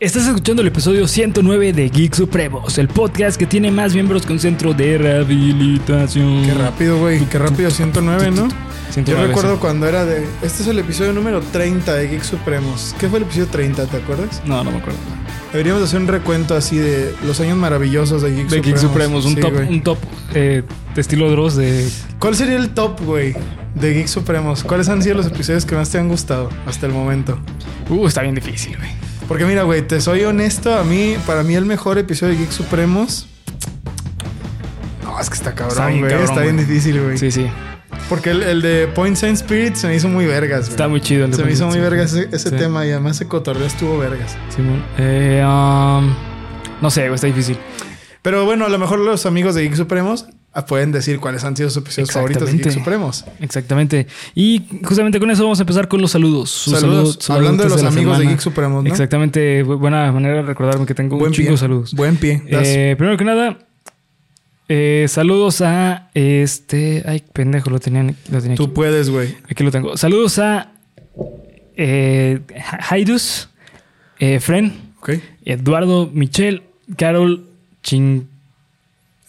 Estás escuchando el episodio 109 de Geek Supremos, el podcast que tiene más miembros que un centro de rehabilitación. Qué rápido, güey. Qué rápido, 109, ¿no? 109, Yo recuerdo sí. cuando era de. Este es el episodio número 30 de Geek Supremos. ¿Qué fue el episodio 30? ¿Te acuerdas? No, no me acuerdo. Deberíamos hacer un recuento así de los años maravillosos de Geek De Supremos. Geek Supremos, un Sí, top, un top eh, de estilo Dross de. ¿Cuál sería el top, güey, de Geek Supremos? ¿Cuáles han sido los episodios que más te han gustado hasta el momento? Uh, está bien difícil, güey. Porque mira, güey, te soy honesto, a mí, para mí el mejor episodio de Geek Supremos. No, es que está Está cabrón, bien güey. cabrón, Está bien difícil, güey. Sí, sí. Porque el, el de Point Saint Spirit se me hizo muy vergas, güey. Está muy chido. el de Se me hizo muy vergas ese, ese Sí. tema y además ese cotorreo estuvo vergas. Simón. Eh, um, no sé, güey, está difícil. Pero bueno, a lo mejor los amigos de Geek Supremos pueden decir cuáles han sido sus episodios favoritos de Geek. Supremos. Exactamente. Y justamente con eso vamos a empezar con los saludos. Saludos. saludos- Hablando de los amigos de. Geek Supremos, ¿no? Exactamente. Bu- Buena manera de recordarme que tengo un Buen chingo pie. de saludos. Buen pie. Eh, primero que nada, eh, saludos a este. Ay, pendejo, lo tenía, lo tenía Tú aquí. puedes, güey. Aquí lo tengo. Saludos a eh, Ha- Haidus, eh, Fren. Eduardo, Michelle, Carol, Ching.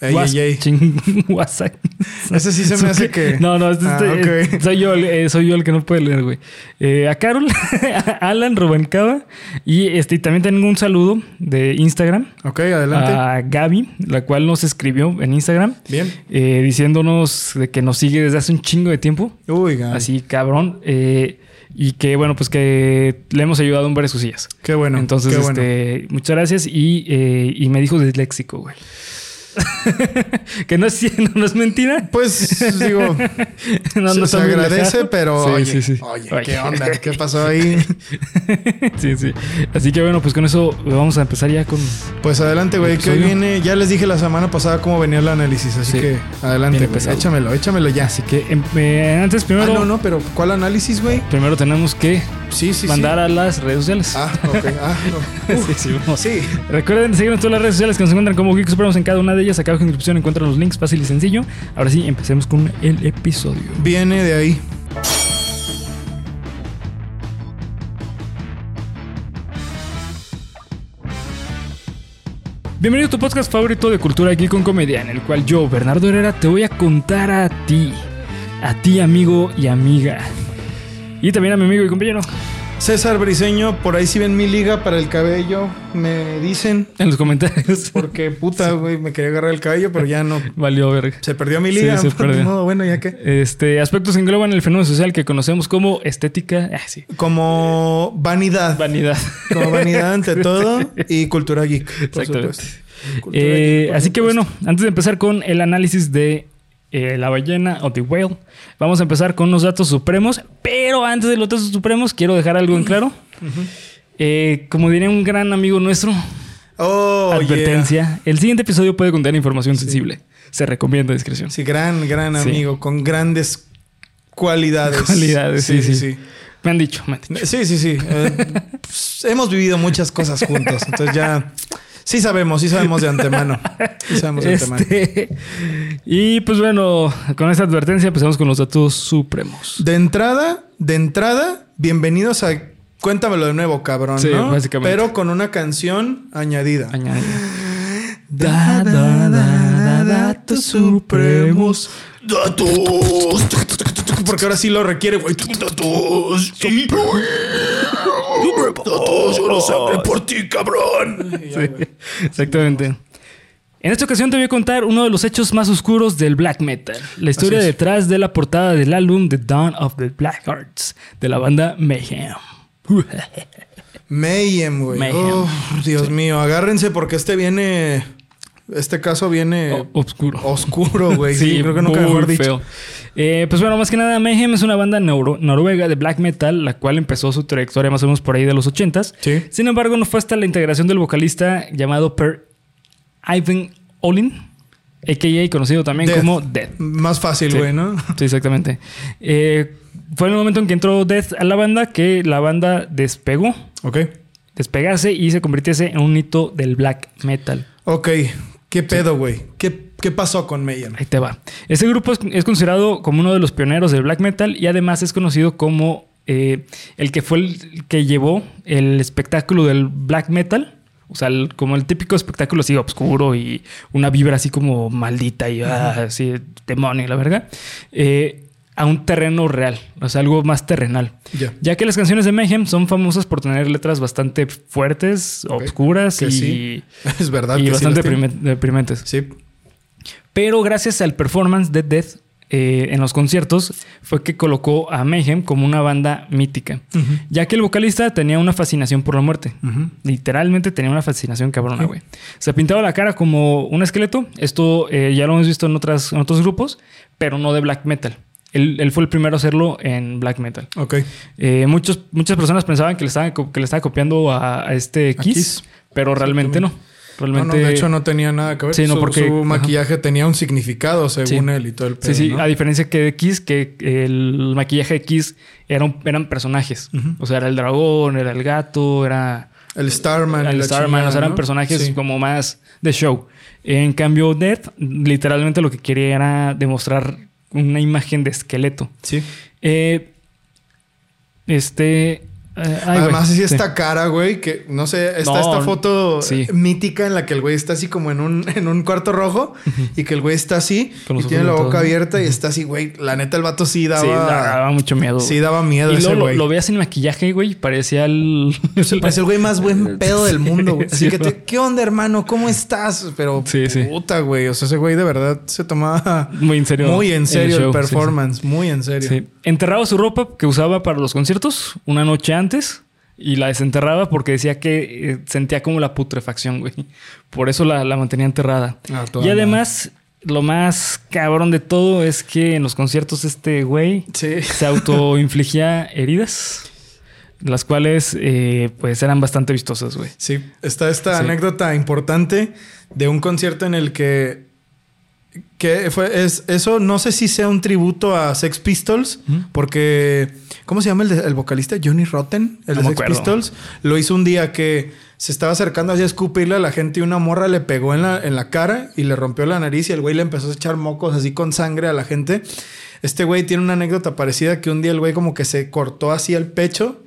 Ey, Was- ey, ey. Chinguasac. Ese sí se me hace que. No, no, este, Ah, este- soy, yo, el- eh, soy yo el que no puede leer, güey. Eh, a Carol, a Alan, Rubén Cava. Y este, y también tengo un saludo de Instagram Ok, adelante. a Gaby, la cual nos escribió en Instagram. Bien. eh, diciéndonos de que nos sigue desde hace un chingo de tiempo. Uy, ga- Así, cabrón. eh, y que, bueno, pues que le hemos ayudado en varias cosillas. Qué bueno. Entonces, qué bueno. este, muchas gracias. Y, y me dijo disléxico, güey. que no es, no, no es mentira. Pues digo, No, se, no se está muy agradece, pero Sí, oye, sí, sí. oye, Oye. ¿qué onda? ¿Qué pasó ahí? sí, sí. Así que bueno, pues con eso vamos a empezar ya con. Pues adelante, güey, que hoy viene, ya les dije la semana pasada cómo venía el análisis, así Sí. que adelante, güey, échamelo, échamelo ya. Así que em- eh, antes, Ah, primero, no, no, pero ¿cuál análisis, güey? primero tenemos que Sí, sí, mandar sí. a las redes sociales. Ah, ok, ah, no. sí, sí, vamos. Sí. Recuerden seguirnos en todas las redes sociales que nos encuentran como Geek Supremos en cada una de ellas. Acá abajo en la descripción encuentran los links fácil y sencillo. Ahora sí, empecemos con el episodio. Viene de ahí. Bienvenido a tu podcast favorito de cultura geek con comedia, en el cual yo, Bernardo Herrera, te voy a contar a ti, a ti amigo y amiga, y también a mi amigo y compañero, César Briseño, por ahí si ven mi liga para el cabello, me dicen. en los comentarios. Porque puta, güey, me quería agarrar el cabello, pero ya no. Valió verga. Se perdió mi Sí, liga. se pues, perdió. modo, bueno, ya que. Este, aspectos engloban el fenómeno social que conocemos como estética, ah, sí, Como vanidad. vanidad. Como vanidad ante todo y cultura geek. Por Exactamente. supuesto. Cultura Eh, geek, por así que bueno, antes de empezar con el análisis de eh, la ballena o The Whale, vamos a empezar con unos datos supremos. Pero antes de los datos supremos, quiero dejar algo en claro. Eh, como diría un gran amigo nuestro, Oh, advertencia: el siguiente episodio puede contener información sensible. Se recomienda discreción. Sí, gran, gran Sí. amigo, con grandes cualidades. Cualidades, sí, sí. Me han dicho, me han dicho. Sí, sí, sí. Eh, pues, hemos vivido muchas cosas juntos. Entonces ya. Sí sabemos, sí sabemos de antemano. Sí sabemos de antemano. Este, y pues bueno, con esta advertencia empezamos con los datos supremos. De entrada, de entrada, bienvenidos a Cuéntamelo de nuevo, cabrón, Sí, ¿no? básicamente. Pero con una canción añadida. Añade. Da, da, da, da, datos supremos. Datos. Porque ahora sí lo requiere, güey. Datos. Yo lo sabré por ti, cabrón. Sí, exactamente. En esta ocasión te voy a contar uno de los hechos más oscuros del black metal. La historia detrás de la portada del álbum The Dawn of the Black Hearts de la banda Mayhem. Mayhem, güey. Mayhem. Oh, Dios mío, agárrense porque este viene. Este caso viene O- Oscuro. oscuro, güey. sí, creo que nunca muy mejor dicho. feo. Eh, pues bueno, más que nada, Mayhem es una banda noruega de black metal, la cual empezó su trayectoria más o menos por ahí de los 80s. Sí. Sin embargo, no fue hasta la integración del vocalista llamado Per Ivan Olin, a.k.a. conocido también Death. como Death. Más fácil, Sí. güey, ¿no? Sí, exactamente. Eh, fue en el momento en que entró Death a la banda que la banda despegó, Ok. despegase y se convirtiese en un hito del black metal. Ok. ¿Qué pedo, güey? ¿Qué, ¿Qué pasó con Mayhem? Ahí te va. Este grupo es, es considerado como uno de los pioneros del black metal y además es conocido como eh, el que fue el que llevó el espectáculo del black metal. O sea, el- como el típico espectáculo así oscuro y una vibra así como maldita y ah, así demonio, la verga. eh, a un terreno real, o sea, algo más terrenal. Ya. Ya que las canciones de Mayhem son famosas por tener letras bastante fuertes, Ok. oscuras Que y, sí. Es verdad. y que sí bastante deprime- deprimentes. Sí. Pero gracias al performance de Death eh, en los conciertos fue que colocó a Mayhem como una banda mítica, ya que el vocalista tenía una fascinación por la muerte. Literalmente tenía una fascinación cabrona, Sí. güey. Se pintaba la cara como un esqueleto. Esto eh, ya lo hemos visto en, otras, en otros grupos, pero no de black metal. Él, él fue el primero a hacerlo en black metal. Ok. Eh, muchos, muchas personas pensaban que le estaban, co- que le estaba copiando a, a este Kiss, Kiss. pero realmente no. No, Realmente. no, de hecho no tenía nada que ver. Sí, no, su, porque- su ajá. maquillaje tenía un significado según Sí. él y todo el pedo. Sí, sí, ¿no? a diferencia que de Kiss, que el maquillaje de Kiss era un- eran personajes. O sea, era el dragón, era el gato, era El Starman. el Starman, o sea, eran ¿no? personajes Sí. como más de show. En cambio, Death literalmente lo que quería era demostrar una imagen de esqueleto. Sí. Eh, este. Eh, ay, Además, güey, sí, sí. esta cara, güey, que no sé, está No, esta foto sí. mítica en la que el güey está así como en un, en un cuarto rojo y que el güey está así y tiene la boca abierta y está así, güey. La neta, el vato sí daba. Sí, daba mucho miedo. sí daba miedo y ese lo, güey. lo veas sin maquillaje, güey, parecía el. Parecía el güey más buen pedo del mundo, güey. Así Sí, que, te-. ¿qué onda, hermano? ¿Cómo estás? Pero puta, güey. O sea, ese güey de verdad se tomaba Muy en serio. muy en serio el, show, performance. Muy en serio. Sí. Enterraba su ropa que usaba para los conciertos una noche antes y la desenterraba porque decía que eh, sentía como la putrefacción, güey. Por eso la, la mantenía enterrada. Ah, y además, lo más cabrón de todo es que en los conciertos este güey Sí. se autoinfligía heridas, las cuales eh, pues eran bastante vistosas, güey. Sí, está esta Sí. anécdota importante de un concierto en el que que fue es eso no sé si sea un tributo a Sex Pistols porque ¿cómo se llama el, de- el vocalista? Johnny Rotten, el No de Sex acuerdo. Pistols, lo hizo un día que se estaba acercando así a escupirle a la gente y una morra le pegó en la, en la cara y le rompió la nariz y el güey le empezó a echar mocos así con sangre a la gente. Este güey tiene una anécdota parecida que un día el güey como que se cortó así el pecho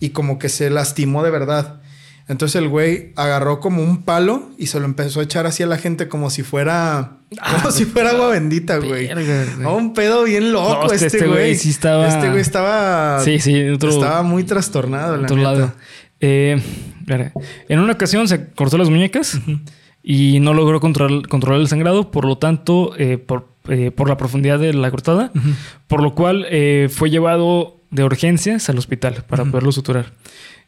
y como que se lastimó de verdad. Entonces el güey agarró como un palo y se lo empezó a echar así a la gente como si fuera como si fuera agua bendita, güey. Ah. No, un pedo bien loco No, este, este- güey sí estaba- Este güey estaba Sí, sí, en otro- estaba muy trastornado, la otro neta. lado. Eh, en una ocasión se cortó las muñecas y no logró control- controlar el sangrado, por lo tanto, eh, por, eh, por la profundidad de la cortada, por lo cual eh, fue llevado de urgencias al hospital para poderlo suturar.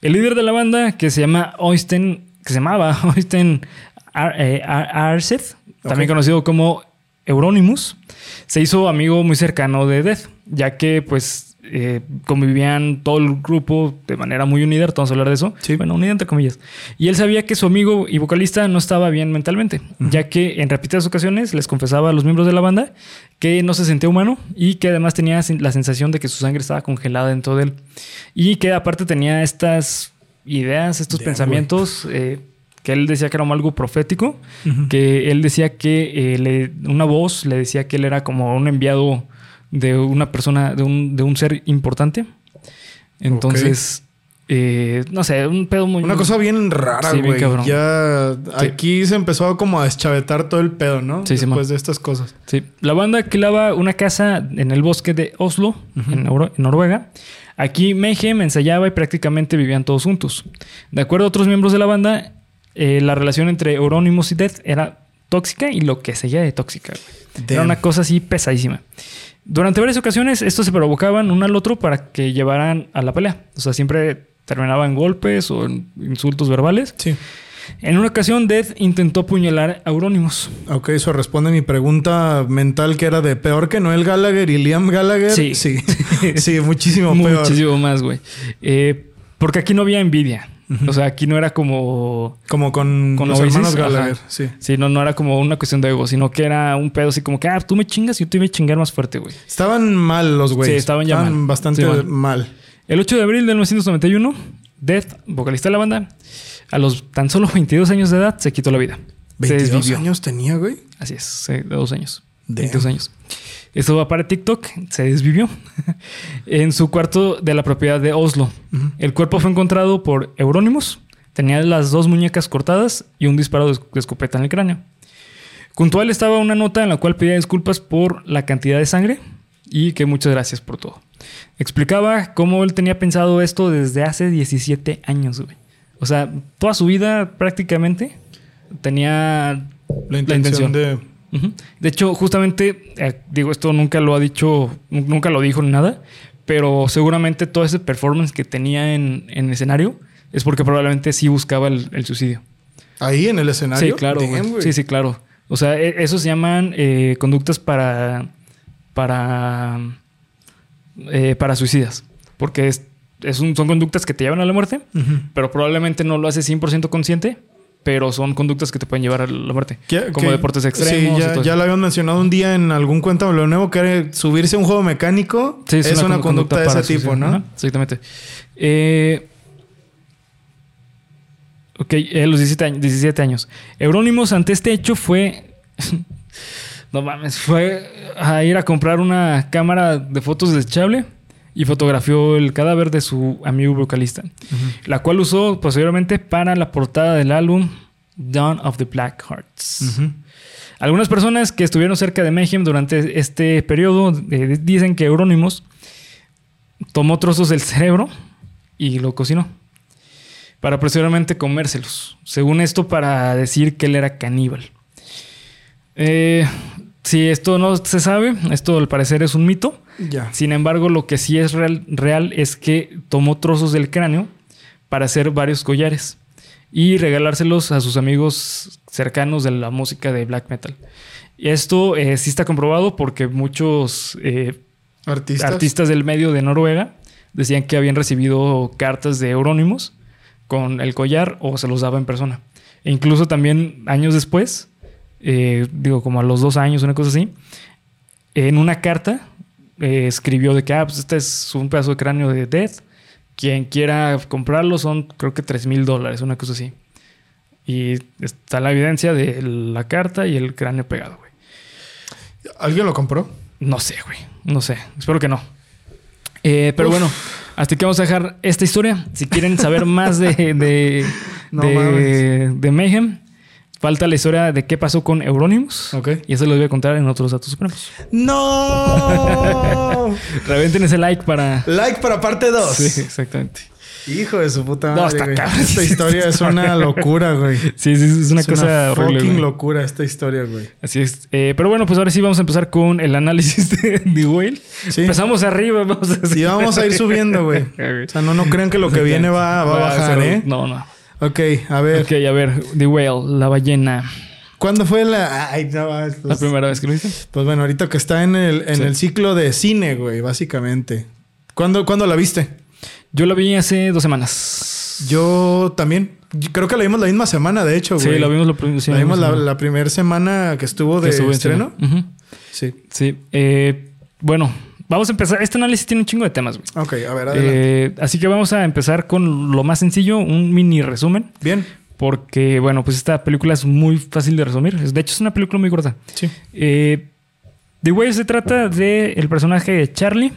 El líder de la banda, que se llama Oysten, que se llamaba Oysten Ar- eh, Ar- también conocido como Euronymous, se hizo amigo muy cercano de Death, ya que pues eh, convivían todo el grupo de manera muy unida, vamos a hablar de eso, Sí. bueno, unida entre comillas. Y él sabía que su amigo y vocalista no estaba bien mentalmente, ya que en repetidas ocasiones les confesaba a los miembros de la banda que no se sentía humano y que además tenía la sensación de que su sangre estaba congelada dentro de él. Y que aparte tenía estas ideas, estos pensamientos eh, que él decía que era algo profético, que él decía que eh, le- una voz le decía que él era como un enviado de una persona, de un, de un ser importante. Entonces, eh, no sé, un pedo muy... Una cosa bien rara, Sí, güey. cabrón. ya aquí se empezó como a deschavetar todo el pedo, ¿no? Sí, sí, Después de estas cosas. Sí. La banda alquilaba una casa en el bosque de Oslo, en, Nor- en Noruega. Aquí Mayhem ensayaba y prácticamente vivían todos juntos. De acuerdo a otros miembros de la banda, eh, la relación entre Euronymous y Death era tóxica y lo que seguía de tóxica. güey. Era una cosa así pesadísima. Durante varias ocasiones, estos se provocaban uno al otro para que llevaran a la pelea. O sea, siempre terminaban en golpes o en insultos verbales. Sí. En una ocasión, Death intentó apuñalar a Euronymous. Ok, eso responde a mi pregunta mental que era de peor que Noel Gallagher y Liam Gallagher. Sí. Sí, sí muchísimo peor. Muchísimo más, güey. Eh, porque aquí no había envidia. O sea, aquí no era como... Como con, Con los Oasis, hermanos Gallagher. ajá. Sí. Sí, no, no era como una cuestión de ego, sino que era un pedo así como que, ah, tú me chingas y yo te iba a chingar más fuerte, güey. Estaban mal los güeyes. Sí, estaban ya mal. bastante Sí, mal. mal. El 8 de abril de 1991, Death, vocalista de la banda, a los tan solo 22 años de edad, se quitó la vida. Se 22 desvivió. años tenía, güey. Así es, sí, de dos años. 22 años. Esto va para TikTok, se desvivió en su cuarto de la propiedad de Oslo. El cuerpo fue encontrado por Eurónimos. Tenía las dos muñecas cortadas y un disparo de escopeta en el cráneo. Junto a él estaba una nota en la cual pedía disculpas por la cantidad de sangre y que muchas gracias por todo. Explicaba cómo él tenía pensado esto desde hace 17 años, güey. O sea, toda su vida prácticamente tenía la intención, de... De hecho, justamente, eh, digo, esto nunca lo ha dicho, nunca lo dijo ni nada, pero seguramente todo ese performance que tenía en, en escenario es porque probablemente sí buscaba el, suicidio. ¿Ahí en el escenario? Sí, claro. Sí, sí, claro. O sea, e, eso se llaman eh, conductas para. para. Eh, para suicidas. Porque es, son conductas que te llevan a la muerte, pero probablemente no lo haces 100% consciente, pero son conductas que te pueden llevar a la muerte. como deportes extremos. Sí, ya, lo habían mencionado un día en algún cuento lo nuevo que era subirse a un juego mecánico. Sí, es, una, conducta, de ese tipo, ¿no? exactamente. Eh, Ok, eh, los 17 años, 17 años. Eurónimos ante este hecho fue. no mames, fue a ir a comprar una cámara de fotos desechable y fotografió el cadáver de su amigo vocalista, la cual usó posteriormente para la portada del álbum Dawn of the Black Hearts. Algunas personas que estuvieron cerca de Mayhem durante este periodo eh, dicen que Eurónimos tomó trozos del cerebro y lo cocinó para posteriormente comérselos. Según esto, para decir que él era caníbal. Eh, si esto no se sabe, esto al parecer es un mito. Ya. Sin embargo, lo que sí es real, real es que tomó trozos del cráneo para hacer varios collares y regalárselos a sus amigos cercanos de la música de black metal. Y esto eh, sí está comprobado porque muchos eh, ¿Artistas? artistas del medio de Noruega decían que habían recibido cartas de eurónimos con el collar o se los daba en persona. E incluso también años después, eh, digo como a los dos años, una cosa así, en una carta eh, escribió de que, ah, pues este es un pedazo de cráneo de Death. Quien quiera comprarlo son creo que 3 mil dólares, una cosa así. Y está la evidencia de la carta y el cráneo pegado, güey. ¿Alguien lo compró? No sé, güey. No sé. Espero que no. Eh, pero bueno, hasta que vamos a dejar esta historia. Si quieren saber más de, de, de, Mayhem, falta la historia de qué pasó con Euronymous. Ok. Y eso lo voy a contar en otros datos supremos. ¡No! Reventen ese like para. Like para parte 2. Sí, exactamente. Hijo de su puta madre. No, está Esta historia es una locura, güey. Sí, sí, es una cosa una horrible. Fucking locura esta historia, güey. Así es. Eh, pero bueno, pues ahora sí vamos a empezar con el análisis de The Whale. Sí. Empezamos arriba, vamos a Sí, vamos a ir subiendo, güey. o sea, no, no crean que lo que viene va, va a bajar, ¿eh? No, no. Ok, a ver. Ok, a ver. The Whale, la ballena. ¿Cuándo fue la, ay, no, pues, la primera vez que lo viste? Pues bueno, ahorita que está en el, en el ciclo de cine, güey, básicamente. ¿Cuándo, ¿Cuándo la viste? Yo la vi hace dos semanas. Yo también. creo que la vimos la misma semana, de hecho, güey. Sí, la vimos, la, la, vimos la, primera semana que estuvo de estreno. Sí. Sí. Eh, bueno, vamos a empezar. Este análisis tiene un chingo de temas, güey. Ok, a ver, adelante. Eh, así que vamos a empezar con lo más sencillo, un mini resumen. Bien. Porque, bueno, pues esta película es muy fácil de resumir. De hecho, es una película muy corta. Sí. Eh, The Way se trata del el personaje de Charlie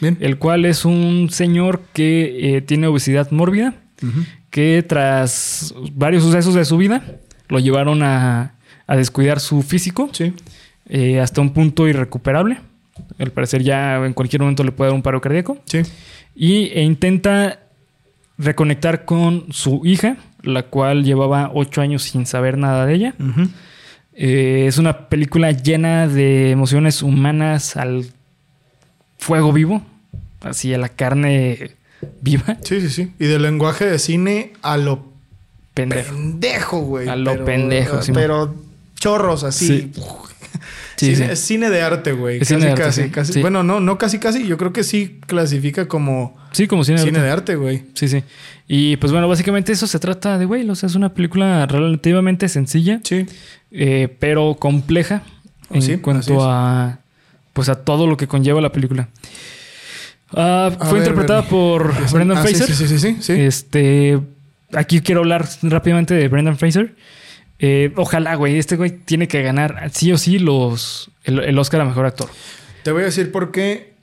el cual es un señor que eh, tiene obesidad mórbida, que tras varios sucesos de su vida lo llevaron a, descuidar su físico eh, hasta un punto irrecuperable. Al parecer ya en cualquier momento le puede dar un paro cardíaco. Y e intenta reconectar con su hija, la cual llevaba ocho años sin saber nada de ella. Eh, es una película llena de emociones humanas al fuego vivo, así a la carne viva. Sí, sí, sí. Y del lenguaje de cine a lo pendejo, güey. A lo pendejo, sí. Pero chorros así. Sí. Sí, Es cine de arte, güey. Casi, cine casi, casi. Bueno, no, no casi, casi. Yo creo que sí clasifica como. Sí, como cine, cine de arte, güey. Sí, sí. Y pues bueno, básicamente eso se trata de, güey. O sea, es una película relativamente sencilla. Sí. Eh, pero compleja en cuanto a. Pues a todo lo que conlleva la película. Ah, fue interpretada por Brendan ah, Fraser. Sí, sí, sí, sí, Este, aquí quiero hablar rápidamente de Brendan Fraser. Eh, ojalá, güey. Este güey tiene que ganar sí o sí los, el, el Oscar a mejor actor. Te voy a decir por qué.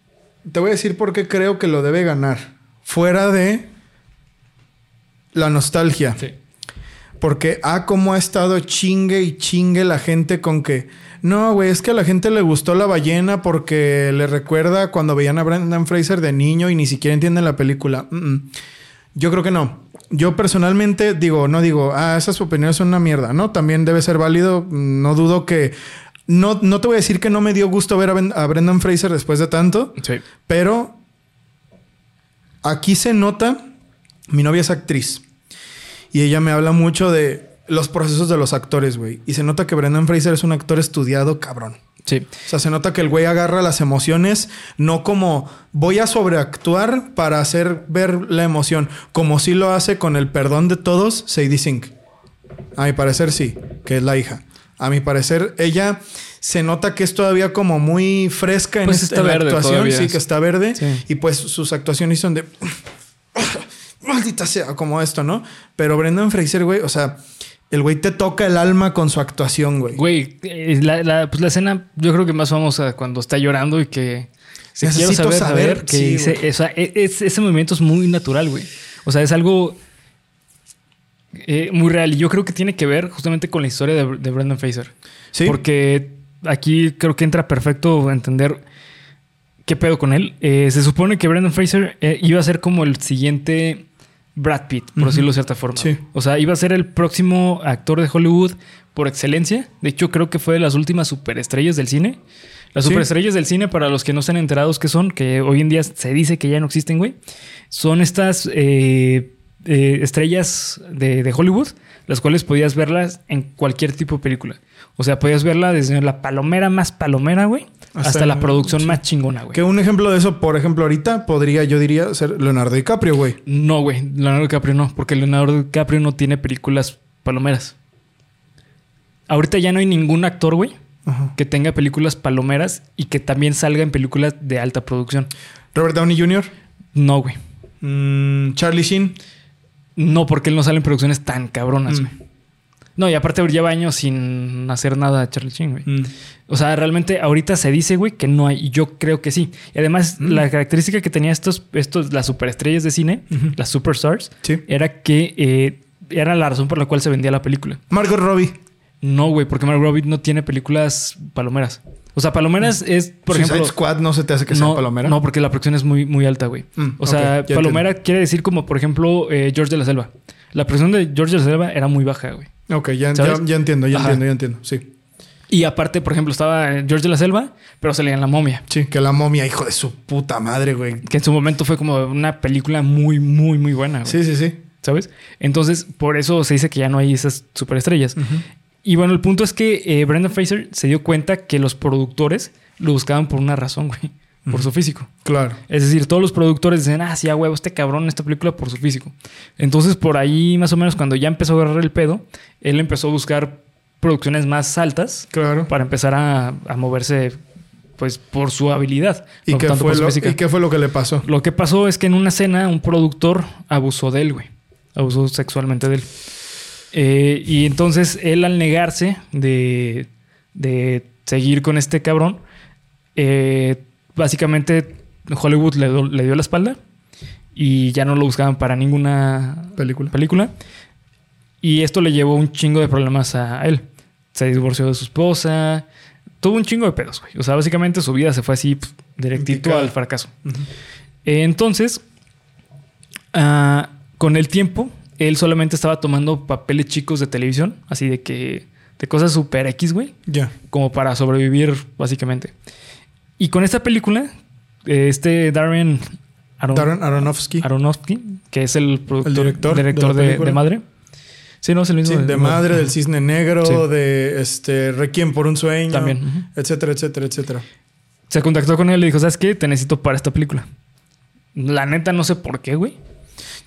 Te voy a decir por qué creo que lo debe ganar. Fuera de la nostalgia. Sí. Porque, ah, cómo ha estado chingue y chingue la gente con que. No, güey, es que a la gente le gustó la ballena porque le recuerda cuando veían a Brendan Fraser de niño y ni siquiera entienden la película. Mm, mm. Yo creo que no. Yo personalmente digo, no digo, ah, esas opiniones son una mierda, ¿no? También debe ser válido. No dudo que. No, no te voy a decir que no me dio gusto ver a, Ben- a Brendan Fraser después de tanto, Sí. pero aquí se nota. Mi novia es actriz. Y ella me habla mucho de los procesos de los actores, güey. Y se nota que Brendan Fraser es un actor estudiado, cabrón. Sí. O sea, se nota que el güey agarra las emociones, no como voy a sobreactuar para hacer ver la emoción, como si lo hace con el perdón de todos, Sadie Sink. A mi parecer sí, que es la hija. A mi parecer, ella se nota que es todavía como muy fresca en, Pues esta- actuación, sí, que está verde. Sí. Y pues sus actuaciones son de maldita sea, como esto, ¿no? Pero Brendan Fraser, güey, o sea, el güey te toca el alma con su actuación, güey. Güey, eh, la, la- pues la escena yo creo que más famosa cuando está llorando y que se quiero Necesito saber, saber, saber, que sí, dice, güey. o sea, e- es- ese movimiento es muy natural, güey. O sea, es algo eh, muy real y yo creo que tiene que ver justamente con la historia de, de Brendan Fraser. Sí. Porque aquí creo que entra perfecto entender qué pedo con él. Eh, se supone que Brendan Fraser eh, iba a ser como el siguiente Brad Pitt, por decirlo de cierta forma. Sí. O sea, iba a ser el próximo actor de Hollywood por excelencia. De hecho, creo que fue de las últimas superestrellas del cine. Las Sí. superestrellas del cine, para los que no están enterados que son, que hoy en día se dice que ya no existen, güey, son estas eh, eh, estrellas de, de Hollywood, las cuales podías verlas en cualquier tipo de película. O sea, podías verla desde la palomera más palomera, güey, hasta, Hasta la producción sí. más chingona, güey. Que un ejemplo de eso, por ejemplo, ahorita podría, yo diría, ser Leonardo DiCaprio, güey. No, güey, Leonardo DiCaprio no, porque Leonardo DiCaprio no tiene películas palomeras. Ahorita ya no hay ningún actor, güey, Ajá. que tenga películas palomeras y que también salga en películas de alta producción. Robert Downey Jr., No, güey. mm, Charlie Sheen. No, porque él no sale en producciones tan cabronas, Mm. güey. No, y aparte lleva años sin hacer nada Charlie Sheen, güey. Mm. O sea, realmente ahorita se dice, güey, que no hay. Y yo creo que sí. Y además, Mm. la característica que tenía estos, estos, las superestrellas de cine, las superstars, Sí. era que eh, era la razón por la cual se vendía la película. Margot Robbie. No, güey, porque Margot Robbie no tiene películas palomeras. O sea, palomeras es, por Suicide ejemplo. Squad no se te hace que no, sea palomera. No, porque la producción es muy, muy alta, güey. Mm, o sea, palomera quiere decir como, por ejemplo, eh, George de la Selva. La producción de George la Selva era muy baja, güey. Ok, ya, ¿Sabes? ya, ya entiendo, ya Ajá. entiendo, ya entiendo. Sí. Y aparte, por ejemplo, estaba George de la Selva, pero salía en La Momia. Sí, que la momia, hijo de su puta madre, güey. Que en su momento fue como una película muy, muy, muy buena, güey. Sí, sí, sí. ¿Sabes? Entonces, por eso se dice que ya no hay esas superestrellas. Y bueno, el punto es que eh, Brendan Fraser se dio cuenta que los productores lo buscaban por una razón, güey. Por su físico. Claro. Es decir, todos los productores dicen, ah, sí, a huevo, este cabrón en esta película por su físico. Entonces, por ahí, más o menos, cuando ya empezó a agarrar el pedo, él empezó a buscar producciones más altas Claro. para empezar a, a moverse, pues, por su habilidad. ¿Y no qué, tanto fue por su lo. ¿Y qué fue lo que le pasó? Lo que pasó es que en una escena un productor abusó de él, güey. Abusó sexualmente de él. Eh, y entonces él al negarse de, de seguir con este cabrón, eh, básicamente Hollywood le, le dio la espalda y ya no lo buscaban para ninguna Película. película. Y esto le llevó un chingo de problemas a él. Se divorció de su esposa. Tuvo un chingo de pedos, güey. O sea, básicamente su vida se fue así pf, directito al fracaso. Eh, Entonces, ah, con el tiempo, él solamente estaba tomando papeles chicos de televisión, así de que de cosas super X, güey, Ya. como para sobrevivir, básicamente. Y con esta película, eh, este Darren, Aron- Darren Aronofsky. Aronofsky, que es el productor, director director de Madre. Sí, no es el mismo. Sí, de madre, del cisne negro, Sí. de este Requiem por un sueño. También. Etcétera, etcétera, etcétera. Se contactó con él y le dijo, ¿sabes qué? Te necesito para esta película. La neta no sé por qué, güey.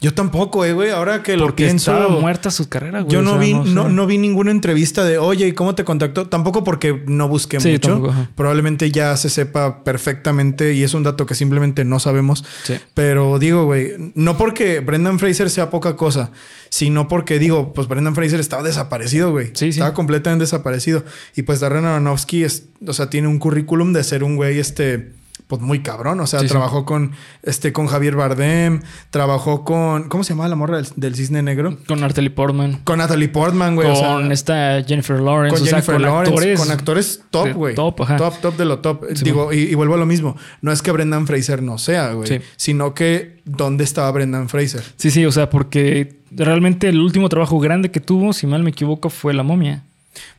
Yo tampoco, eh, güey. Ahora que lo Porque pienso. estaba muerta su carrera, güey. Yo o no sea, vi, no, no vi ninguna entrevista de, oye, ¿y cómo te contactó? Tampoco porque no busqué Sí, mucho. tampoco. Probablemente ya se sepa perfectamente y es un dato que simplemente no sabemos. Sí. Pero digo, güey, no porque Brendan Fraser sea poca cosa, sino porque digo, pues Brendan Fraser estaba desaparecido, güey. Sí, sí. Estaba completamente desaparecido. Y pues Darren Aronofsky, es, o sea, tiene un currículum de ser un güey, este, pues muy cabrón. O sea, Sí, sí. trabajó con, este, con Javier Bardem, trabajó con, ¿cómo se llamaba la morra del, del cisne negro? Con Natalie Portman. Con Natalie Portman, güey. o sea, con esta Jennifer Lawrence. con o sea, Jennifer con Lawrence, actores. con actores top, güey. top, ajá. Top, top de lo top. Sí, Digo, y, y vuelvo a lo mismo. No es que Brendan Fraser no sea, güey. Sino que ¿dónde estaba Brendan Fraser? Sí, sí, o sea, porque realmente el último trabajo grande que tuvo, si mal me equivoco, fue La Momia.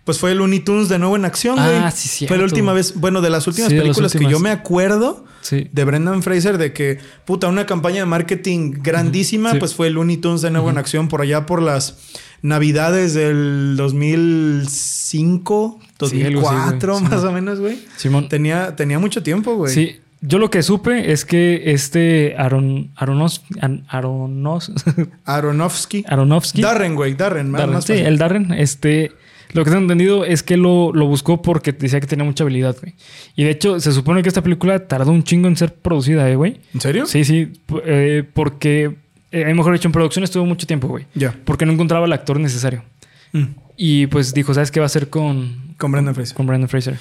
Pues fue el Looney Tunes de nuevo en acción, güey. Ah, sí, cierto. Fue la última vez, bueno, de las últimas Sí, las películas que yo me acuerdo Sí. de Brendan Fraser de que, puta, una campaña de marketing grandísima, Sí. pues fue el Looney Tunes de nuevo en acción por allá por las navidades del 2005, Sí, algo así, 2004, güey. Sí. más o menos, güey. Simón. Tenía, tenía mucho tiempo, güey. Sí. Yo lo que supe es que este Aaron, Aronos, Aronos, Aronofsky. Aronofsky. Darren, güey, Darren, Darren, más sí, fácil. el Darren, este, lo que tengo entendido es que lo, lo buscó porque decía que tenía mucha habilidad, güey. Y de hecho, se supone que esta película tardó un chingo en ser producida, eh, güey. ¿En serio? Sí, sí, eh, porque, eh, mejor dicho, en producción estuvo mucho tiempo, güey. Ya. Porque no encontraba el actor necesario. Mm. Y pues dijo, ¿sabes qué va a hacer con, Con Brendan Fraser. con Brandon Fraser?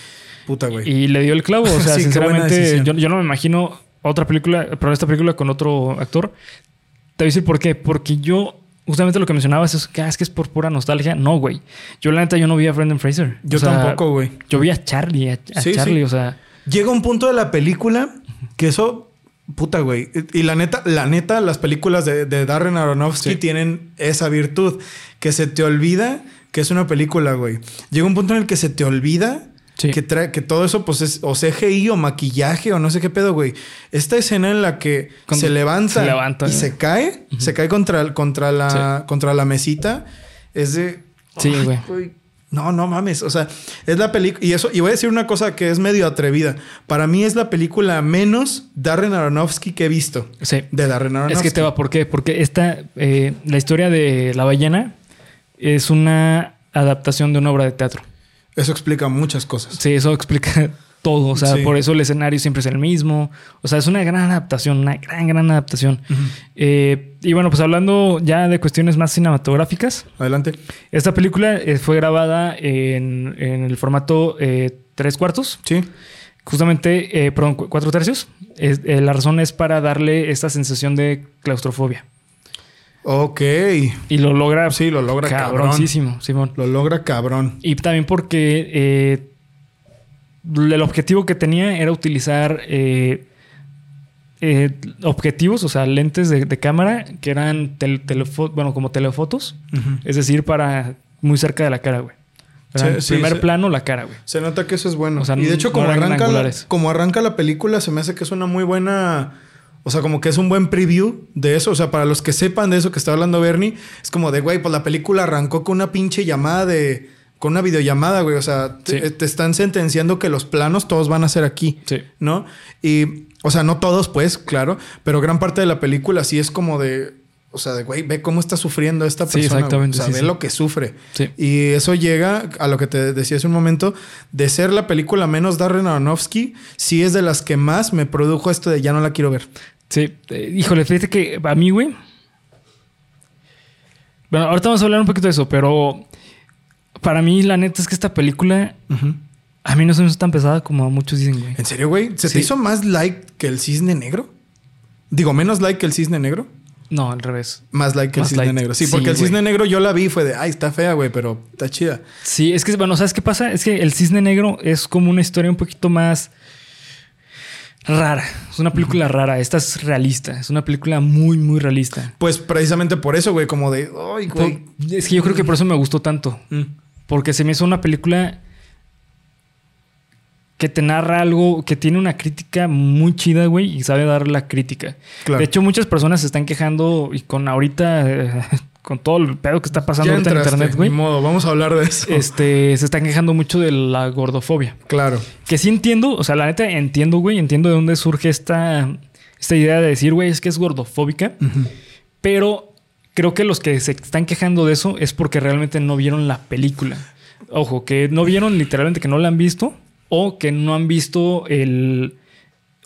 Puta, güey. Y le dio el clavo. O sea, Sí, sinceramente, yo, yo no me imagino otra película, pero esta película con otro actor. Te voy a decir por qué. Porque yo, justamente lo que mencionabas es que, ah, es que es por pura nostalgia. No, güey. Yo, la neta, yo no vi a Brendan Fraser. Yo O sea, tampoco, güey. Yo vi a Charlie, a, a Sí, Charlie, sí. o sea. Llega un punto de la película que eso. Puta, güey. Y la neta, la neta, las películas de, de Darren Aronofsky Sí. tienen esa virtud. Que se te olvida que es una película, güey. Llega un punto en el que se te olvida Sí. que, trae, que todo eso, pues, es o CGI o maquillaje o no sé qué pedo, güey. Esta escena en la que Cuando se levanta, se levanta, y ¿no? se cae, se cae contra, contra, la, contra la mesita, es de. Sí, Ay, güey. güey. No, no mames. O sea, es la película. Y eso, y voy a decir una cosa que es medio atrevida. Para mí es la película menos Darren Aronofsky que he visto. Sí. De Darren Aronofsky. Es que te va, ¿por qué? Porque esta, eh, la historia de la ballena es una adaptación de una obra de teatro. Eso explica muchas cosas. Sí, eso explica todo. O sea, Sí. por eso el escenario siempre es el mismo. O sea, es una gran adaptación, una gran, gran adaptación. Eh, y bueno, pues hablando ya de cuestiones más cinematográficas, Adelante. esta película eh, fue grabada en, en el formato eh, tres cuartos, Sí. justamente, eh, perdón, cu- cuatro tercios. Es- la razón es para darle esta sensación de claustrofobia. Ok. Y lo logra Sí, lo logra cabrón. cabroncísimo, Simón. Lo logra cabrón. Y también porque eh, el objetivo que tenía era utilizar eh, eh, objetivos, o sea, lentes de, de cámara que eran tel- telefo- bueno, como telefotos, es decir, para muy cerca de la cara, güey. O sea, Sí, primer plano, la cara, güey. Se nota que eso es bueno. O sea, y de hecho, no como, arranca la, como arranca la película, se me hace que es una muy buena. O sea, como que es un buen preview de eso. O sea, para los que sepan de eso que está hablando Bernie, es como de, güey, pues la película arrancó con una pinche llamada de. con una videollamada, güey. O sea, te, Sí. te están sentenciando que los planos todos van a ser aquí. Sí. ¿No? Y. O sea, no todos, pues, claro. Pero gran parte de la película sí es como de. O sea, de güey, ve cómo está sufriendo esta Sí, persona. güey. exactamente, O sea, sí, ve sí. lo que sufre. Sí. Y eso llega a lo que te decía hace un momento, de ser la película menos Darren Aronofsky, sí es de las que más me produjo esto de ya no la quiero ver. Sí. Eh, híjole, fíjate que a mí, güey. Bueno, ahorita vamos a hablar un poquito de eso, pero para mí, la neta es que esta película a mí no se me hizo tan pesada como muchos dicen, güey. ¿En serio, güey? ¿Se Sí. te hizo más like que el cisne negro? Digo, menos like que el cisne negro. No, al revés. Más like que Más el cisne negro. Sí, Sí, porque el güey. cisne negro yo la vi y fue de, ay, está fea, güey, pero está chida. Sí, es que, bueno, ¿sabes qué pasa? Es que El Cisne Negro es como una historia un poquito más rara. Es una película rara. Esta es realista. Es una película muy, muy realista. Pues precisamente por eso, güey, como de, ay, güey. Por- es que yo creo que por eso me gustó tanto. Mm. Porque se me hizo una película que te narra algo, que tiene una crítica muy chida, güey, y sabe dar la crítica. Claro. De hecho, muchas personas se están quejando y con ahorita, eh, con todo el pedo que está pasando ahorita en internet, güey, Ni modo, vamos a hablar de eso. este, se están quejando mucho de la gordofobia. Claro. Que sí entiendo, o sea, la neta entiendo, güey, entiendo de dónde surge esta, esta idea de decir, güey, es que es gordofóbica. Pero creo que los que se están quejando de eso es porque realmente no vieron la película. Ojo, que no vieron literalmente que no la han visto o que no han visto el...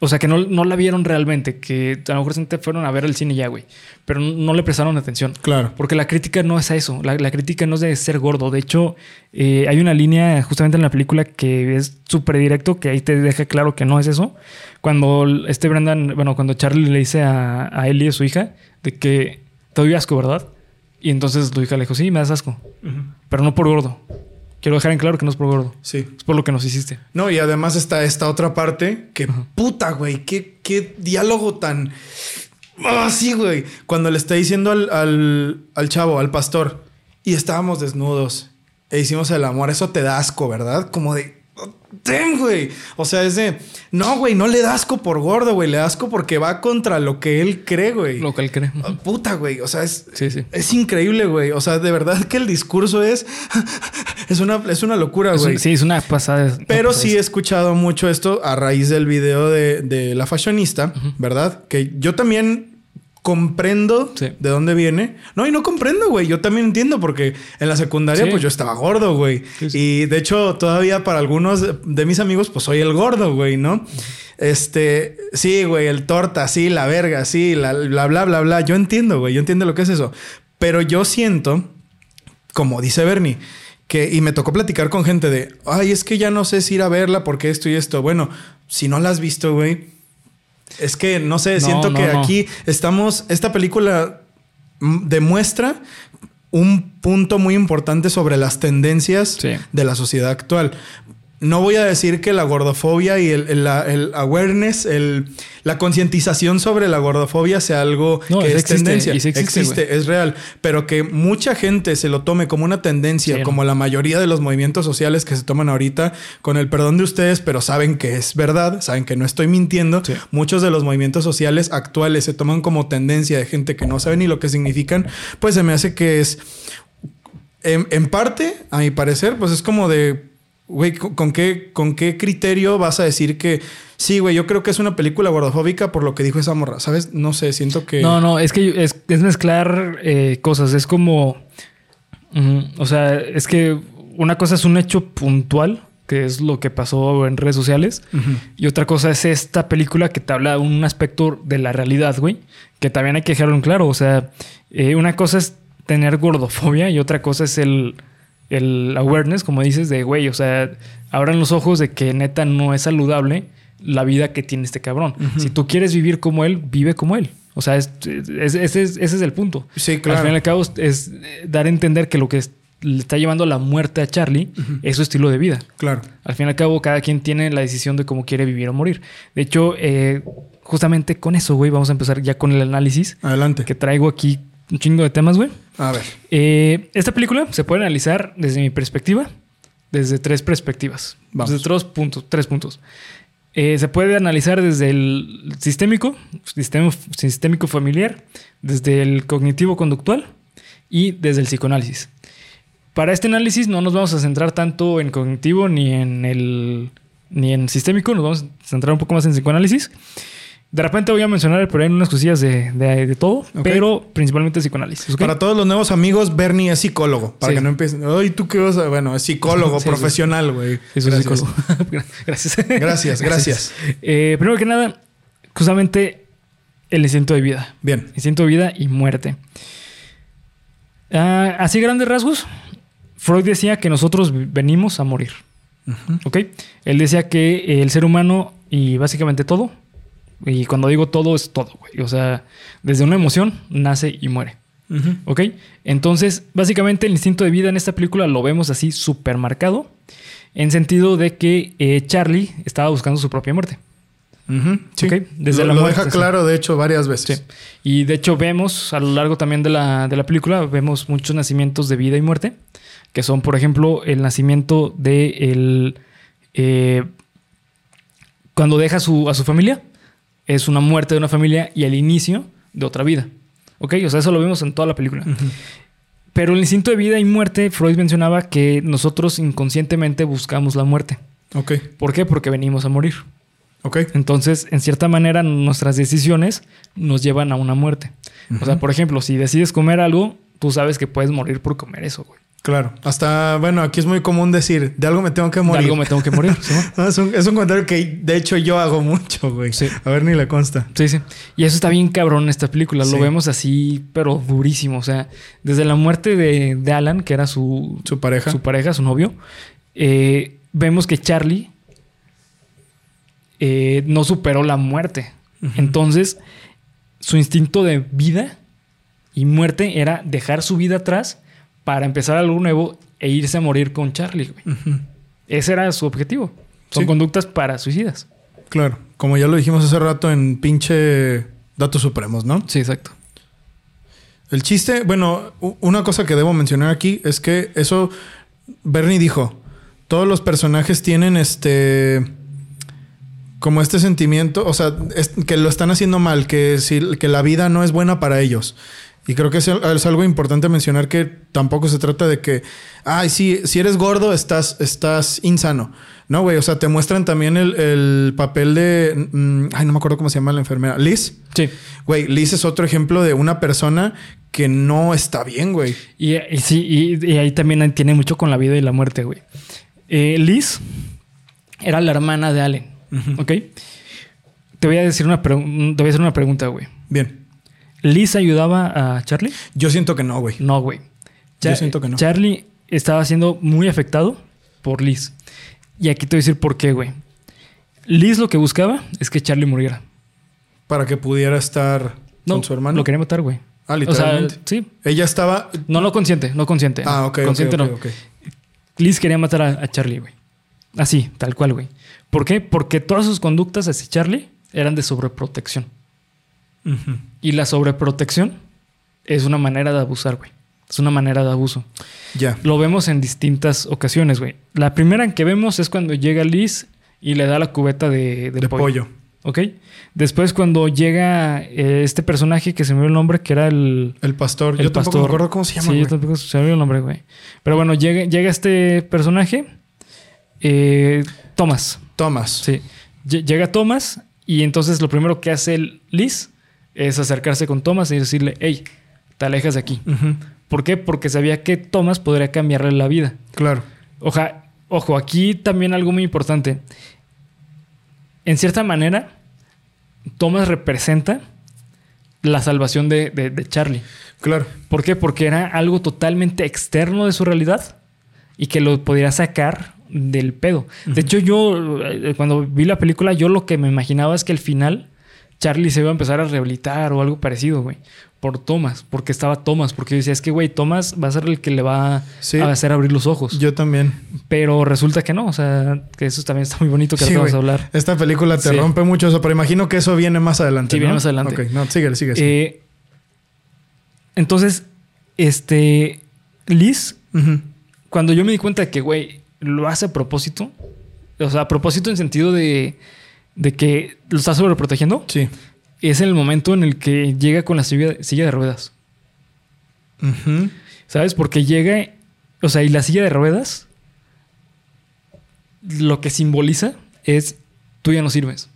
O sea, que no, no la vieron realmente, que a lo mejor se fueron a ver el cine ya, güey, pero no, le prestaron atención. Claro. Porque la crítica no es a eso, la, la crítica no es de ser gordo. De hecho, eh, hay una línea justamente en la película que es súper directo, que ahí te deja claro que no es eso. Cuando este Brendan, bueno, cuando Charlie le dice a, a Ellie, a su hija, de que te doy asco, ¿verdad? Y entonces tu hija le dijo, sí, me das asco, pero no por gordo. Quiero dejar en claro que no es por gordo. Sí. Es por lo que nos hiciste. No, y además está esta otra parte que puta, güey, qué, qué diálogo tan... Ah, sí, güey. Cuando le está diciendo al, al, al chavo, al pastor, y estábamos desnudos e hicimos el amor, eso te da asco, ¿verdad? Como de... Ten, güey. O sea, es de... No, güey, no le da asco por gordo, güey. Le da asco porque va contra lo que él cree, güey. Lo que él cree. Ah, Puta, güey. O sea, es... Sí, sí. Es increíble, güey. O sea, de verdad que el discurso es... Es una, es una locura, Es un- güey. sí, es una pasada. Pero sí he escuchado mucho esto a raíz del video de, de la fashionista, ¿verdad? Que yo también comprendo Sí. de dónde viene. No, y no comprendo, güey. Yo también entiendo porque en la secundaria Sí. pues yo estaba gordo, güey. Sí. Y de hecho todavía para algunos de mis amigos pues soy el gordo, güey, ¿no? Este, sí, güey, el torta, sí, la verga, sí, la, bla, bla, bla, bla. Yo entiendo, güey, yo entiendo lo que es eso. Pero yo siento como dice Bernie, que, y me tocó platicar con gente de, ay, es que ya no sé si ir a verla porque esto y esto. Bueno, si no la has visto, güey, es que no sé, No, siento no, que no. aquí estamos, esta película demuestra un punto muy importante sobre las tendencias Sí. de la sociedad actual. No voy a decir que la gordofobia y el, el- el awareness, el, la concientización sobre la gordofobia sea algo No, que es existe, tendencia. y sí existe, es real. Pero que mucha gente se lo tome como una tendencia, Sí, no. como la mayoría de los movimientos sociales que se toman ahorita, con el perdón de ustedes, pero saben que es verdad, saben que no estoy mintiendo. Sí. Muchos de los movimientos sociales actuales se toman como tendencia de gente que no sabe ni lo que significan, pues se me hace que es en, en parte, a mi parecer, pues es como de, güey, ¿con, con qué, ¿con qué criterio vas a decir que sí, güey, yo creo que es una película gordofóbica por lo que dijo esa morra? ¿Sabes? No sé, siento que... No, no, es que es, es mezclar eh, cosas. Es como. mm, o sea, es que una cosa es un hecho puntual, que es lo que pasó en redes sociales, y otra cosa es esta película que te habla de un aspecto de la realidad, güey, que también hay que dejarlo en claro. O sea, eh, una cosa es tener gordofobia y otra cosa es el, el awareness, como dices, de güey, o sea, abran los ojos de que neta no es saludable la vida que tiene este cabrón. Si tú quieres vivir como él, vive como él. O sea, es- es- ese, es, ese es el punto. Sí, claro. Al fin y al cabo es dar a entender que lo que le está llevando a la muerte a Charlie es su estilo de vida. Claro. Al fin y al cabo, cada quien tiene la decisión de cómo quiere vivir o morir. De hecho, eh, justamente con eso, güey, vamos a empezar ya con el análisis Adelante. que traigo aquí un chingo de temas, güey. A ver. Eh, esta película se puede analizar desde mi perspectiva, desde tres perspectivas. Vamos. Desde tres puntos. Tres puntos. Eh, se puede analizar desde el sistémico, sistema, sistémico familiar, desde el cognitivo conductual y desde el psicoanálisis. Para este análisis no nos vamos a centrar tanto en cognitivo ni en el ni en sistémico, nos vamos a centrar un poco más en psicoanálisis. De repente voy a mencionar por ahí unas cosillas de, de- de todo, pero principalmente psicoanálisis. Para todos los nuevos amigos, Bernie es psicólogo. Para Sí. que no empiecen. Ay, ¿tú qué vas a...? Bueno, es psicólogo Sí, profesional, güey. Sí, Gracias. psicólogo. gracias. Gracias, gracias. Eh, primero que nada, justamente el instinto de vida. Bien. Instinto de vida y muerte. Ah, así grandes rasgos, Freud decía que nosotros venimos a morir. ¿Ok? Él decía que el ser humano y básicamente todo, y cuando digo todo es todo, güey. O sea, desde una emoción nace y muere. ¿Ok? Entonces, básicamente el instinto de vida en esta película lo vemos así súper marcado, en sentido de que eh, Charlie estaba buscando su propia muerte. Ujú. Sí. Desde lo, la lo muerte, deja sí. claro, de hecho, varias veces. Sí. Y de hecho vemos a lo largo también de la, de la película, vemos muchos nacimientos de vida y muerte, que son, por ejemplo, el nacimiento de el... eh, cuando deja su- a su familia, es una muerte de una familia y el inicio de otra vida. ¿Ok? O sea, eso lo vemos en toda la película. Pero el instinto de vida y muerte, Freud mencionaba que nosotros inconscientemente buscamos la muerte. Ok, ¿Por qué? Porque venimos a morir. Ok. Entonces, en cierta manera, nuestras decisiones nos llevan a una muerte. O sea, por ejemplo, si decides comer algo, tú sabes que puedes morir por comer eso, güey. Claro. Hasta, bueno, aquí es muy común decir, de algo me tengo que De morir. algo me tengo que morir. ¿sí? No, es, un, es un comentario que de hecho yo hago mucho, güey. Sí. A ver, ni le consta. Sí, sí. Y eso está bien cabrón en esta película. Sí. Lo vemos así, pero durísimo. O sea, desde la muerte de, de Alan, que era su, Su pareja. su pareja, su novio, eh, vemos que Charlie eh, no superó la muerte. Entonces, su instinto de vida y muerte era dejar su vida atrás para empezar algo nuevo e irse a morir con Charlie. güey. Ese era su objetivo. Son Sí. conductas para suicidas. Claro. Como ya lo dijimos hace rato en pinche Datos Supremos, ¿no? Sí, exacto. El chiste, bueno, una cosa que debo mencionar aquí es que eso Bernie dijo, todos los personajes tienen este como este sentimiento, o sea, es- que lo están haciendo mal, que si que la vida no es buena para ellos. Y creo que es, es algo importante mencionar que tampoco se trata de que, ay, sí, si eres gordo estás, estás insano. No, güey, o sea, te muestran también el, el papel de, mm, ay, no me acuerdo cómo se llama la enfermera, Liz. Sí. Güey, Liz es otro ejemplo de una persona que no está bien, güey. Y, y sí, y, y ahí también tiene mucho con la vida y la muerte, güey. Eh, Liz era la hermana de Allen, ¿ok? Te voy a decir una, te voy a hacer una pregunta, güey. Bien. ¿Liz ayudaba a Charlie? Yo siento que no, güey. No, güey. Yo siento que no. Charlie estaba siendo muy afectado por Liz. Y aquí te voy a decir por qué, güey. Liz lo que buscaba es que Charlie muriera. Para que pudiera estar No, con su hermano. Lo quería matar, güey. Ah, O sea, literalmente. sí. Ella estaba. No, no consciente, no consciente. Ah, ok, Consciente ok, no. Liz quería matar a, a Charlie, güey. Así, tal cual, güey. ¿Por qué? Porque todas sus conductas hacia Charlie eran de sobreprotección. Y la sobreprotección es una manera de abusar, güey. Es una manera de abuso. Ya. Lo vemos en distintas ocasiones, güey. La primera en que vemos es cuando llega Liz y le da la cubeta de, de De pollo. pollo. ¿Ok? Después cuando llega eh, este personaje que se me olvidó el nombre, que era el... El pastor. el yo tampoco me acuerdo cómo se llama. Sí, yo tampoco se me olvidó el nombre, güey. Pero bueno, llega, llega este personaje, eh, Thomas. Thomas. Sí. Lle- Llega Thomas y entonces lo primero que hace el Liz es acercarse con Thomas y decirle, hey, te alejas de aquí. ¿Por qué? Porque sabía que Thomas podría cambiarle la vida. Claro. Oja, ojo, aquí también algo muy importante. En cierta manera, Thomas representa la salvación de, de- de Charlie. Claro. ¿Por qué? Porque era algo totalmente externo de su realidad y que lo podría sacar del pedo. De hecho, yo, eh, cuando vi la película, yo lo que me imaginaba es que al final Charlie se iba a empezar a rehabilitar o algo parecido, güey. Por Thomas, porque estaba Thomas, porque yo decía, es que, güey, Thomas va a ser el que le va Sí. a hacer abrir los ojos. Yo también. Pero resulta que no, o sea, que eso también está muy bonito que Sí, vamos a hablar. Esta película te Sí. rompe mucho eso, pero imagino que eso viene más adelante. Sí, viene más adelante. Ok, no, síguele, sigue. sigue. Eh, entonces, este, Liz cuando yo me di cuenta de que, güey, lo hace a propósito, o sea, a propósito en sentido de, de que lo está sobreprotegiendo, Sí. es el momento en el que llega con la silla, silla de ruedas. Ujú. ¿Sabes? Porque llega, o sea, y la silla de ruedas, lo que simboliza es tú ya no sirves.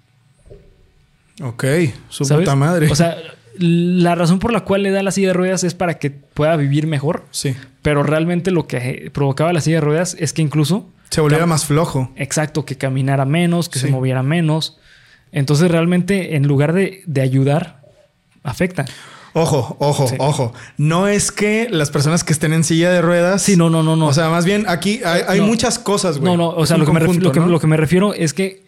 Ok, su ¿sabes? puta madre. O sea, la razón por la cual le da la silla de ruedas es para que pueda vivir mejor, sí. Pero realmente lo que provocaba la silla de ruedas es que incluso Se volviera más flojo. Exacto, que caminara menos, que Sí. se moviera menos. Entonces realmente en lugar de, de ayudar, afecta. Ojo, ojo, Sí. ojo. No es que las personas que estén en silla de ruedas. Sí, no, no, no, no. O sea, más bien aquí hay, hay No. muchas cosas, güey. no, no, o sea, lo que, conjunto, lo, que, ¿no? lo que me refiero es que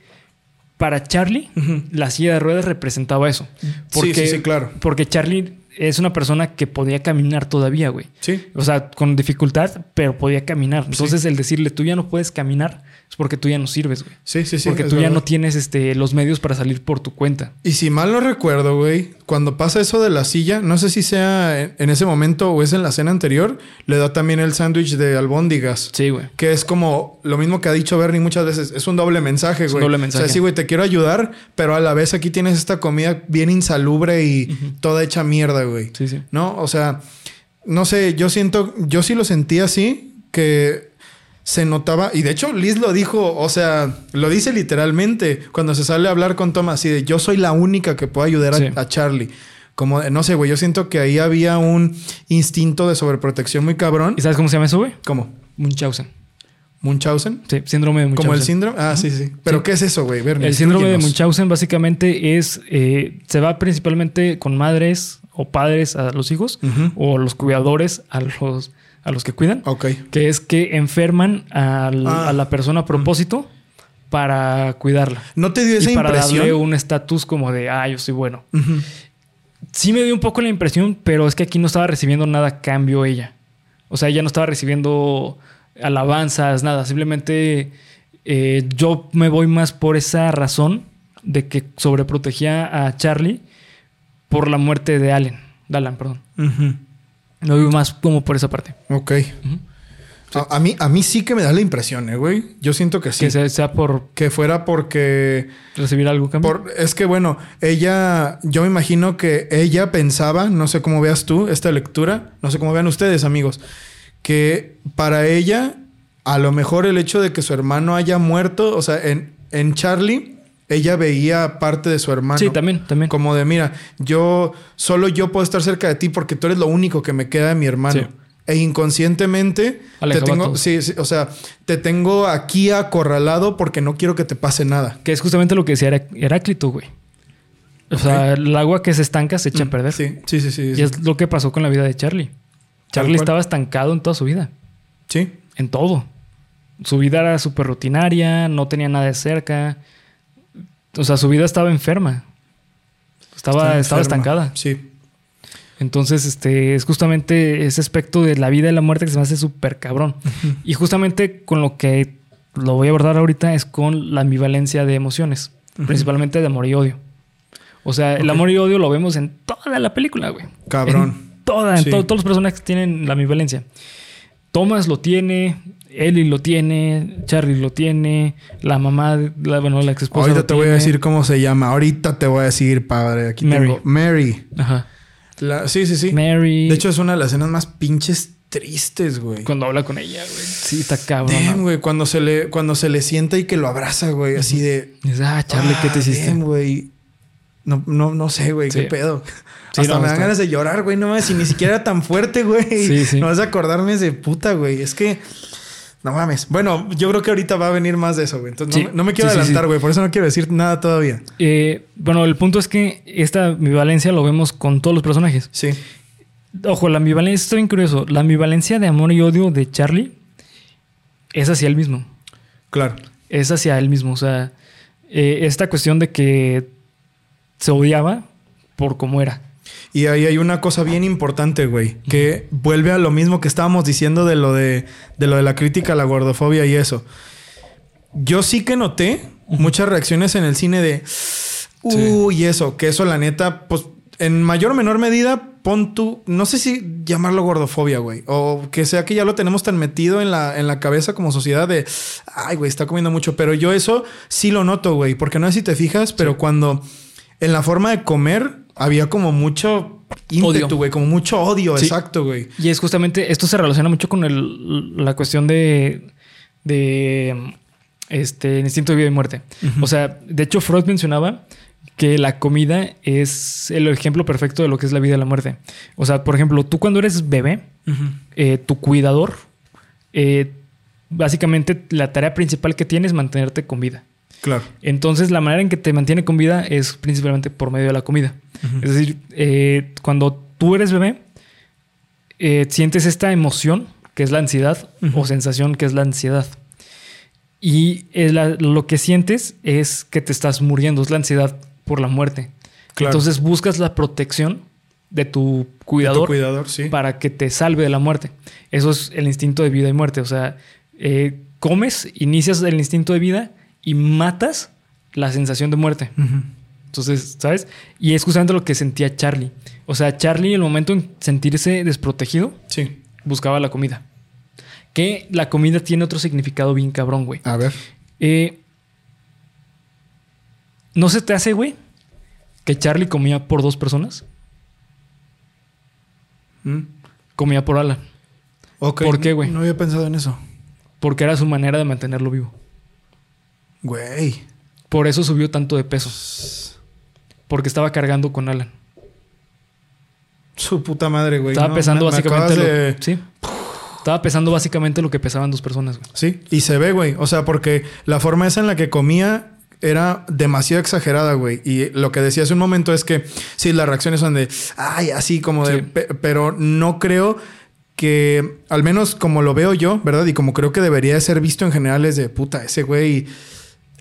para Charlie, la silla de ruedas representaba eso. Sí, sí, sí, claro. Porque Charlie es una persona que podía caminar todavía, güey. Sí. O sea, con dificultad, pero podía caminar. Entonces, el decirle tú ya no puedes caminar es porque tú ya no sirves, güey. Sí, sí, sí. porque tú ya no tienes este, los medios para salir por tu cuenta. Y si mal no recuerdo, güey, cuando pasa eso de la silla, no sé si sea en, ese momento o es en la cena anterior, le da también el sándwich de albóndigas. Sí, güey. Que es como lo mismo que ha dicho Bernie muchas veces. Es un doble mensaje, güey. doble O mensaje. sea, sí, güey, te quiero ayudar, pero a la vez aquí tienes esta comida bien insalubre y toda hecha mierda, güey. Sí, sí. ¿No? O sea, no sé, yo siento, yo sí lo sentí así, que se notaba, y de hecho Liz lo dijo, o sea, lo dice literalmente cuando se sale a hablar con Thomas, así de yo soy la única que puede ayudar a, Sí. a Charlie. Como, no sé, güey, yo siento que ahí había un instinto de sobreprotección muy cabrón. ¿Y sabes cómo se llama eso, güey? ¿Cómo? Munchausen. ¿Munchausen? Sí, síndrome de Munchausen. ¿Como el síndrome? Ah, sí, sí. ¿Pero Sí. qué es eso, güey? El síndrome de. Munchausen básicamente es, eh, se va principalmente con madres o padres a los hijos o los cuidadores a los, a los que cuidan, Ok. que es que enferman al- Ah. a la persona a propósito para cuidarla. ¿No te dio esa y para impresión? darle un estatus como de, ah, yo soy bueno. Sí me dio un poco la impresión, pero es que aquí no estaba recibiendo nada a cambio ella. O sea, ella no estaba recibiendo alabanzas, nada. Simplemente eh, yo me voy más por esa razón de que sobreprotegía a Charlie por la muerte de Allen. De Alan, perdón. Ujú. Me voy más como por esa parte. Ok. A, a mí, a mí sí que me da la impresión, ¿eh, güey. Yo siento que sí. Que sea, sea por Que fuera porque... recibir algo cambio. Por, es que bueno, ella, yo me imagino que ella pensaba, no sé cómo veas tú esta lectura, no sé cómo vean ustedes amigos, que para ella, a lo mejor el hecho de que su hermano haya muerto, o sea, en, en Charlie, ella veía parte de su hermano. sí, también, también. Como de, mira, yo, solo yo puedo estar cerca de ti porque tú eres lo único que me queda de mi hermano. Sí. E inconscientemente te Alejaba tengo, sí, sí, o sea, te tengo aquí acorralado porque no quiero que te pase nada. Que es justamente lo que decía Herá- Heráclito, güey. O sea, el agua que se estanca se echa a perder. Mm, Sí, sí, sí, sí. Y es lo que pasó con la vida de Charlie. Charlie estaba estancado en toda su vida. Sí. En todo. Su vida era súper rutinaria, no tenía nada de cerca. O sea, su vida estaba enferma. Estaba, estaba estancada. Sí. Entonces, este, es justamente ese aspecto de la vida y la muerte que se me hace súper cabrón. Y justamente con lo que lo voy a abordar ahorita es con la ambivalencia de emociones, principalmente de amor y odio. O sea, el amor y odio lo vemos en toda la película, güey. Cabrón. En toda, en Sí. to- todos los personajes tienen la ambivalencia. Thomas lo tiene, Ellie lo tiene, Charlie lo tiene, la mamá, la, bueno, la ex esposa. Ahorita te voy a decir cómo se llama. Ahorita te voy a decir, padre. Aquí Mary. tengo Mary. Ajá. La- sí, sí, sí. Mary. De hecho, es una de las escenas más pinches tristes, güey. cuando habla con ella, güey. Sí, está cabrón. Damn, güey. Cuando se le, cuando se le sienta y que lo abraza, güey. Así de. Dices, ah, Charlie, ¿qué te "Ah, hiciste? damn, güey. No, no, no sé, güey. Sí. ¿Qué pedo? Sí, Hasta no, me dan ganas de llorar, güey. No mames, si ni siquiera era tan fuerte, güey. Sí, sí. No vas a acordarme de puta, güey. Es que. No mames. Bueno, yo creo que ahorita va a venir más de eso, güey. Entonces Sí. no, me- no me quiero Sí, adelantar, sí. güey. Por eso no quiero decir nada todavía. Eh, bueno, el punto es que esta ambivalencia lo vemos con todos los personajes. Sí. Ojo, la ambivalencia, esto es bien curioso. La ambivalencia de amor y odio de Charlie es hacia él mismo. Claro. Es hacia él mismo. O sea, eh, esta cuestión de que se odiaba por cómo era. Y ahí hay una cosa bien importante, güey, que vuelve a lo mismo que estábamos diciendo de lo de, de lo de la crítica a la gordofobia y eso. Yo sí que noté muchas reacciones en el cine de uy, y eso, que eso la neta, pues en mayor o menor medida, pon tú, no sé si llamarlo gordofobia, güey, o que sea que ya lo tenemos tan metido en la, en la cabeza como sociedad de, ay, güey, está comiendo mucho, pero yo eso sí lo noto, güey, porque no sé si te fijas, pero cuando en la forma de comer había como mucho ímpetu, güey, como mucho odio, Sí. exacto, güey. Y es justamente, esto se relaciona mucho con el- la cuestión de, de este, instinto de vida y muerte. O sea, de hecho Freud mencionaba que la comida es el ejemplo perfecto de lo que es la vida y la muerte. O sea, por ejemplo, tú cuando eres bebé, eh, tu cuidador, eh, básicamente la tarea principal que tienes es mantenerte con vida. Claro. Entonces, la manera en que te mantiene con vida es principalmente por medio de la comida. Es decir, eh, cuando tú eres bebé, eh, sientes esta emoción, que es la ansiedad, o sensación, que es la ansiedad. Y la- lo que sientes es que te estás muriendo, es la ansiedad por la muerte. Claro. Entonces buscas la protección de tu Tu cuidador cuidador, sí. para que te salve de la muerte. Eso es el instinto de vida y muerte. O sea, eh, comes, inicias el instinto de vida y matas la sensación de muerte. Entonces, ¿sabes? Y es justamente lo que sentía Charlie. O sea, Charlie, en el momento en sentirse desprotegido, Sí. buscaba la comida. Que la comida tiene otro significado bien cabrón, güey. A ver. Eh, ¿No se te hace, güey, que Charlie comía por dos personas? Mm. Comía por Alan. Ok. ¿Por qué, güey? No había pensado en eso. Porque era su manera de mantenerlo vivo. Güey. Por eso subió tanto de peso. Porque estaba cargando con Alan. Su puta madre, güey. Estaba No, pesando me- me básicamente lo, de- Sí. Estaba pesando básicamente lo que pesaban dos personas, güey. Sí, y se ve, güey. O sea, porque la forma esa en la que comía era demasiado exagerada, güey. Y lo que decía hace un momento es que sí, las reacciones son de, ay, así como de, Sí. pe- pero no creo que, al menos como lo veo yo, ¿verdad? Y como creo que debería de ser visto en general es de, puta, ese güey,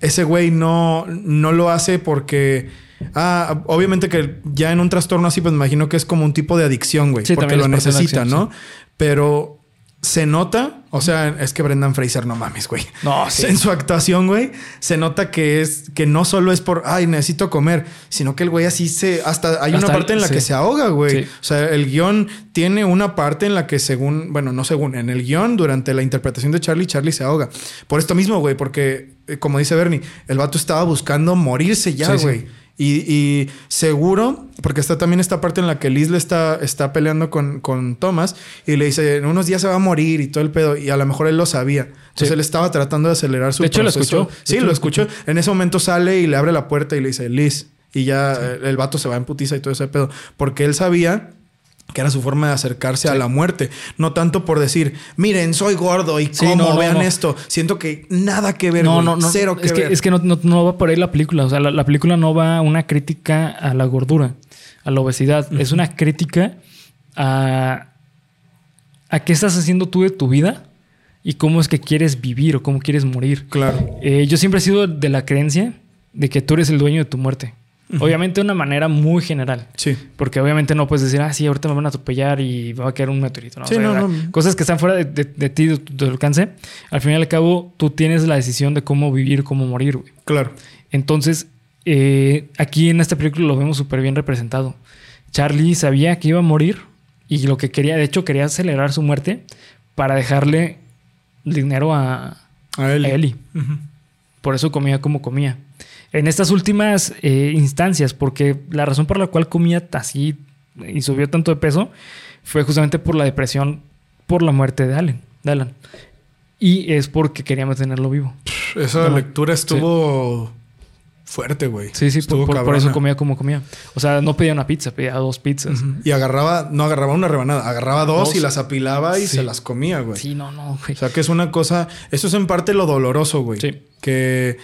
ese güey no, no lo hace porque... Ah, obviamente que ya en un trastorno así, pues me imagino que es como un tipo de adicción, güey. Sí, porque lo necesita, ¿no? Pero se nota, o sea, es que Brendan Fraser, no mames, güey. No, sí. En su actuación, güey, se nota que es que no solo es por, ay, necesito comer, sino que el güey así se, hasta hay Hasta una parte en la sí. que se ahoga, güey. Sí. O sea, el guion tiene una parte en la que según, bueno, no según, en el guion, durante la interpretación de Charlie, Charlie se ahoga. Por esto mismo, güey, porque, eh, como dice Bernie, el vato estaba buscando morirse ya, güey. Y, y seguro, porque está también esta parte en la que Liz le está, está peleando con, con Thomas y le dice, en unos días se va a morir y todo el pedo. Y a lo mejor él lo sabía. Entonces Sí. él estaba tratando de acelerar su De hecho, lo proceso. escuchó. De Sí, hecho, lo lo escuchó. En ese momento sale y le abre la puerta y le dice, Liz. Y ya el vato se va en putiza y todo ese pedo. Porque él sabía que era su forma de acercarse a la muerte. No tanto por decir, miren, soy gordo y Sí, cómo, no, vean no. esto. Siento que nada que ver, No, güey. no, no. Cero que es, ver. que, es que no, va por ahí la película. O sea, la, la película no va a una crítica a la gordura, a la obesidad. Es una crítica a, a qué estás haciendo tú de tu vida y cómo es que quieres vivir o cómo quieres morir. Claro. Eh, yo siempre he sido de la creencia de que tú eres el dueño de tu muerte. Obviamente de una manera muy general. Sí. Porque obviamente no puedes decir, ah, sí, ahorita me van a atropellar y va a caer un meteorito. ¿no? Sí, no, no. Cosas que están fuera de, de- de ti, de tu, alcance. Al final y al cabo, tú tienes la decisión de cómo vivir, cómo morir, güey. Claro. Entonces, eh, aquí en esta película lo vemos súper bien representado. Charlie sabía que iba a morir y lo que quería, de hecho, quería acelerar su muerte para dejarle dinero a, A Ellie. Por eso comía como comía. En estas últimas eh, instancias, porque la razón por la cual comía así y subió tanto de peso fue justamente por la depresión por la muerte de Alan. de Alan. Y es porque quería mantenerlo vivo. Esa No, lectura estuvo fuerte, güey. Sí, sí, Estuvo por, eso comía como comía. O sea, no pedía una pizza, pedía dos pizzas. Y agarraba, no agarraba una rebanada, agarraba dos, Dos. y las apilaba y Sí. se las comía, güey. Sí, no, no, güey. O sea que es una cosa, eso es en parte lo doloroso, güey. Sí. Que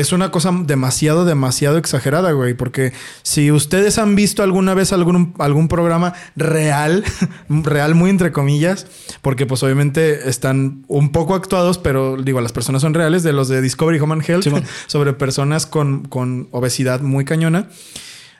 es una cosa demasiado, demasiado exagerada, güey. Porque si ustedes han visto alguna vez algún, algún programa real, real muy entre comillas, porque pues obviamente están un poco actuados, pero digo, las personas son reales, de los de Discovery Home and Health, Sí, sobre personas con, con obesidad muy cañona,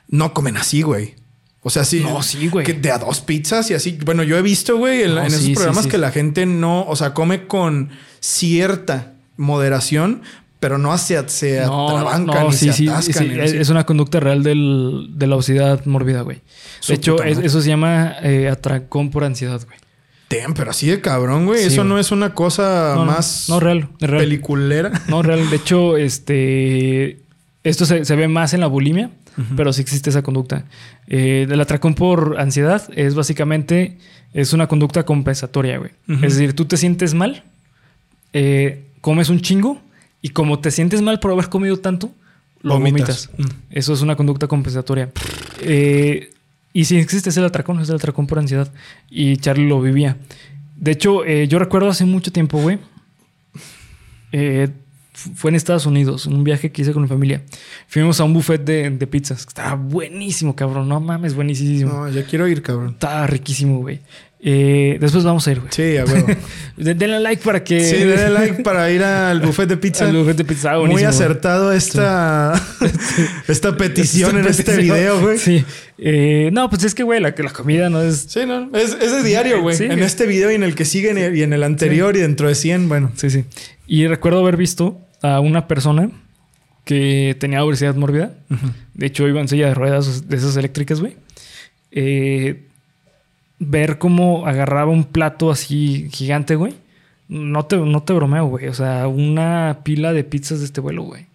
no comen así, güey. O sea, sí. No, sí, güey. que De a dos pizzas y así. Bueno, yo he visto, güey, en, No, en esos sí, programas sí. que la gente no, o sea, come con cierta moderación, pero no se, se atrabancan ni sí, se sí, atascan. sí, es, una conducta real del- de la obesidad mórbida, güey. De hecho, es- eso se llama eh, atracón por ansiedad, güey. Damn, pero así de cabrón, güey. Eso güey. no es una cosa No, no, más No, real, real. peliculera. No, real. De hecho, este. Esto se, se ve más en la bulimia, pero sí existe esa conducta. Eh, el atracón por ansiedad es básicamente. Es una conducta compensatoria, güey. Es decir, tú te sientes mal, eh, comes un chingo, y como te sientes mal por haber comido tanto, lo Vomitas. vomitas. Eso es una conducta compensatoria. Eh, y sí existe ese atracón, es el atracón por ansiedad. Y Charlie lo vivía. De hecho, eh, yo recuerdo hace mucho tiempo, güey. eh, fu- fue en Estados Unidos, un viaje que hice con mi familia. Fuimos a un buffet de, de pizzas. Estaba buenísimo, cabrón. No mames, buenísimo. No, ya quiero ir, cabrón. Estaba riquísimo, güey. Eh, después vamos a ir, güey. Sí, a huevo. De- Denle like para que. Sí, denle like para ir al buffet de pizza. Al buffet de pizza. Muy acertado esta, esta petición en este video, güey. Sí. Eh, no, pues es que, güey, la, la comida no es. Sí, no, es, es de diario, güey. Sí. En este video y en el que sigue y en el anterior y dentro de 100, bueno. Sí, sí. Y recuerdo haber visto a una persona que tenía obesidad mórbida. De hecho, iba en silla de ruedas de esas eléctricas, güey. Eh, ver cómo agarraba un plato así gigante, güey. No te, no te bromeo, güey. O sea, una pila de pizzas de este vuelo, güey.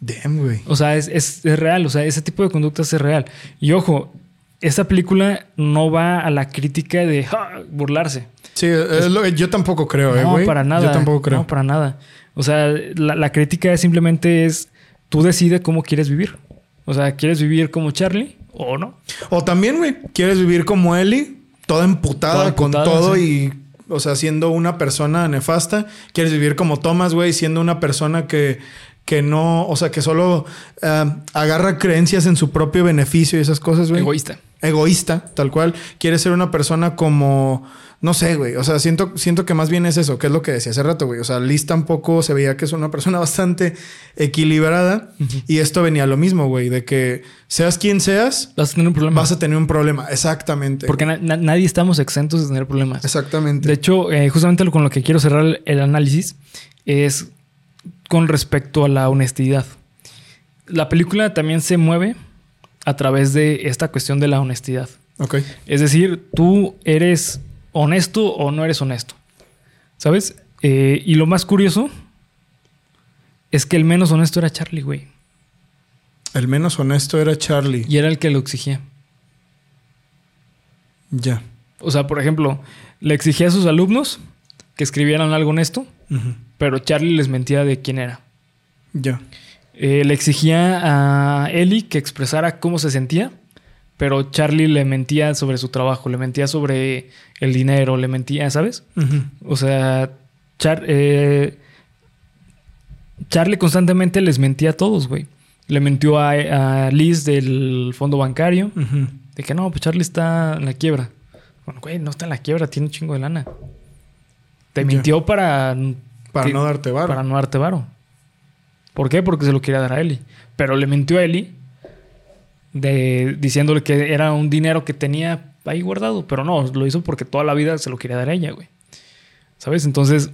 Damn, güey. O sea, es, es- es real. O sea, ese tipo de conductas es real. Y ojo, esta película no va a la crítica de "Ja", burlarse. Sí, es lo que yo tampoco creo, eh, No, güey. para nada. Yo tampoco creo. No, para nada. O sea, la, la crítica simplemente es tú decides cómo quieres vivir. O sea, ¿quieres vivir como Charlie o no? O también, güey, quieres vivir como Ellie, toda emputada, Toda emputada, con todo sí. y, o sea, siendo una persona nefasta. Quieres vivir como Thomas, güey, siendo una persona que, que no, o sea, que solo eh, agarra creencias en su propio beneficio y esas cosas, güey. Egoísta. Egoísta, tal cual. Quieres ser una persona como, no sé, güey. O sea, siento, siento que más bien es eso, que es lo que decía hace rato, güey. O sea, Liz tampoco se veía que es una persona bastante equilibrada. Y esto venía a lo mismo, güey, de que seas quien seas, Vas a tener un problema. vas a tener un problema. Exactamente. Porque na- na- nadie estamos exentos de tener problemas. Exactamente. De hecho, eh, justamente con lo que quiero cerrar el análisis es con respecto a la honestidad. La película también se mueve a través de esta cuestión de la honestidad. ok. Es decir, tú eres honesto o no eres honesto. ¿Sabes? Eh, y lo más curioso es que el menos honesto era Charlie, güey. El menos honesto era Charlie. Y era el que lo exigía. Ya. O sea, por ejemplo, le exigía a sus alumnos que escribieran algo honesto, Pero Charlie les mentía de quién era. Ya. Eh, le exigía a Ellie que expresara cómo se sentía, pero Charlie le mentía sobre su trabajo, le mentía sobre el dinero, le mentía, ¿sabes? O sea, Char- eh, Charlie constantemente les mentía a todos, güey. Le mintió a, a Liz del fondo bancario, de que no, pues Charlie está en la quiebra. Bueno, güey, no está en la quiebra, tiene un chingo de lana. Te mintió para... Para que- no darte varo. Para no darte varo. ¿Por qué? Porque se lo quería dar a Eli. Pero le mintió a Eli de, diciéndole que era un dinero que tenía ahí guardado. Pero no, lo hizo porque toda la vida se lo quería dar a ella, güey. ¿Sabes? Entonces,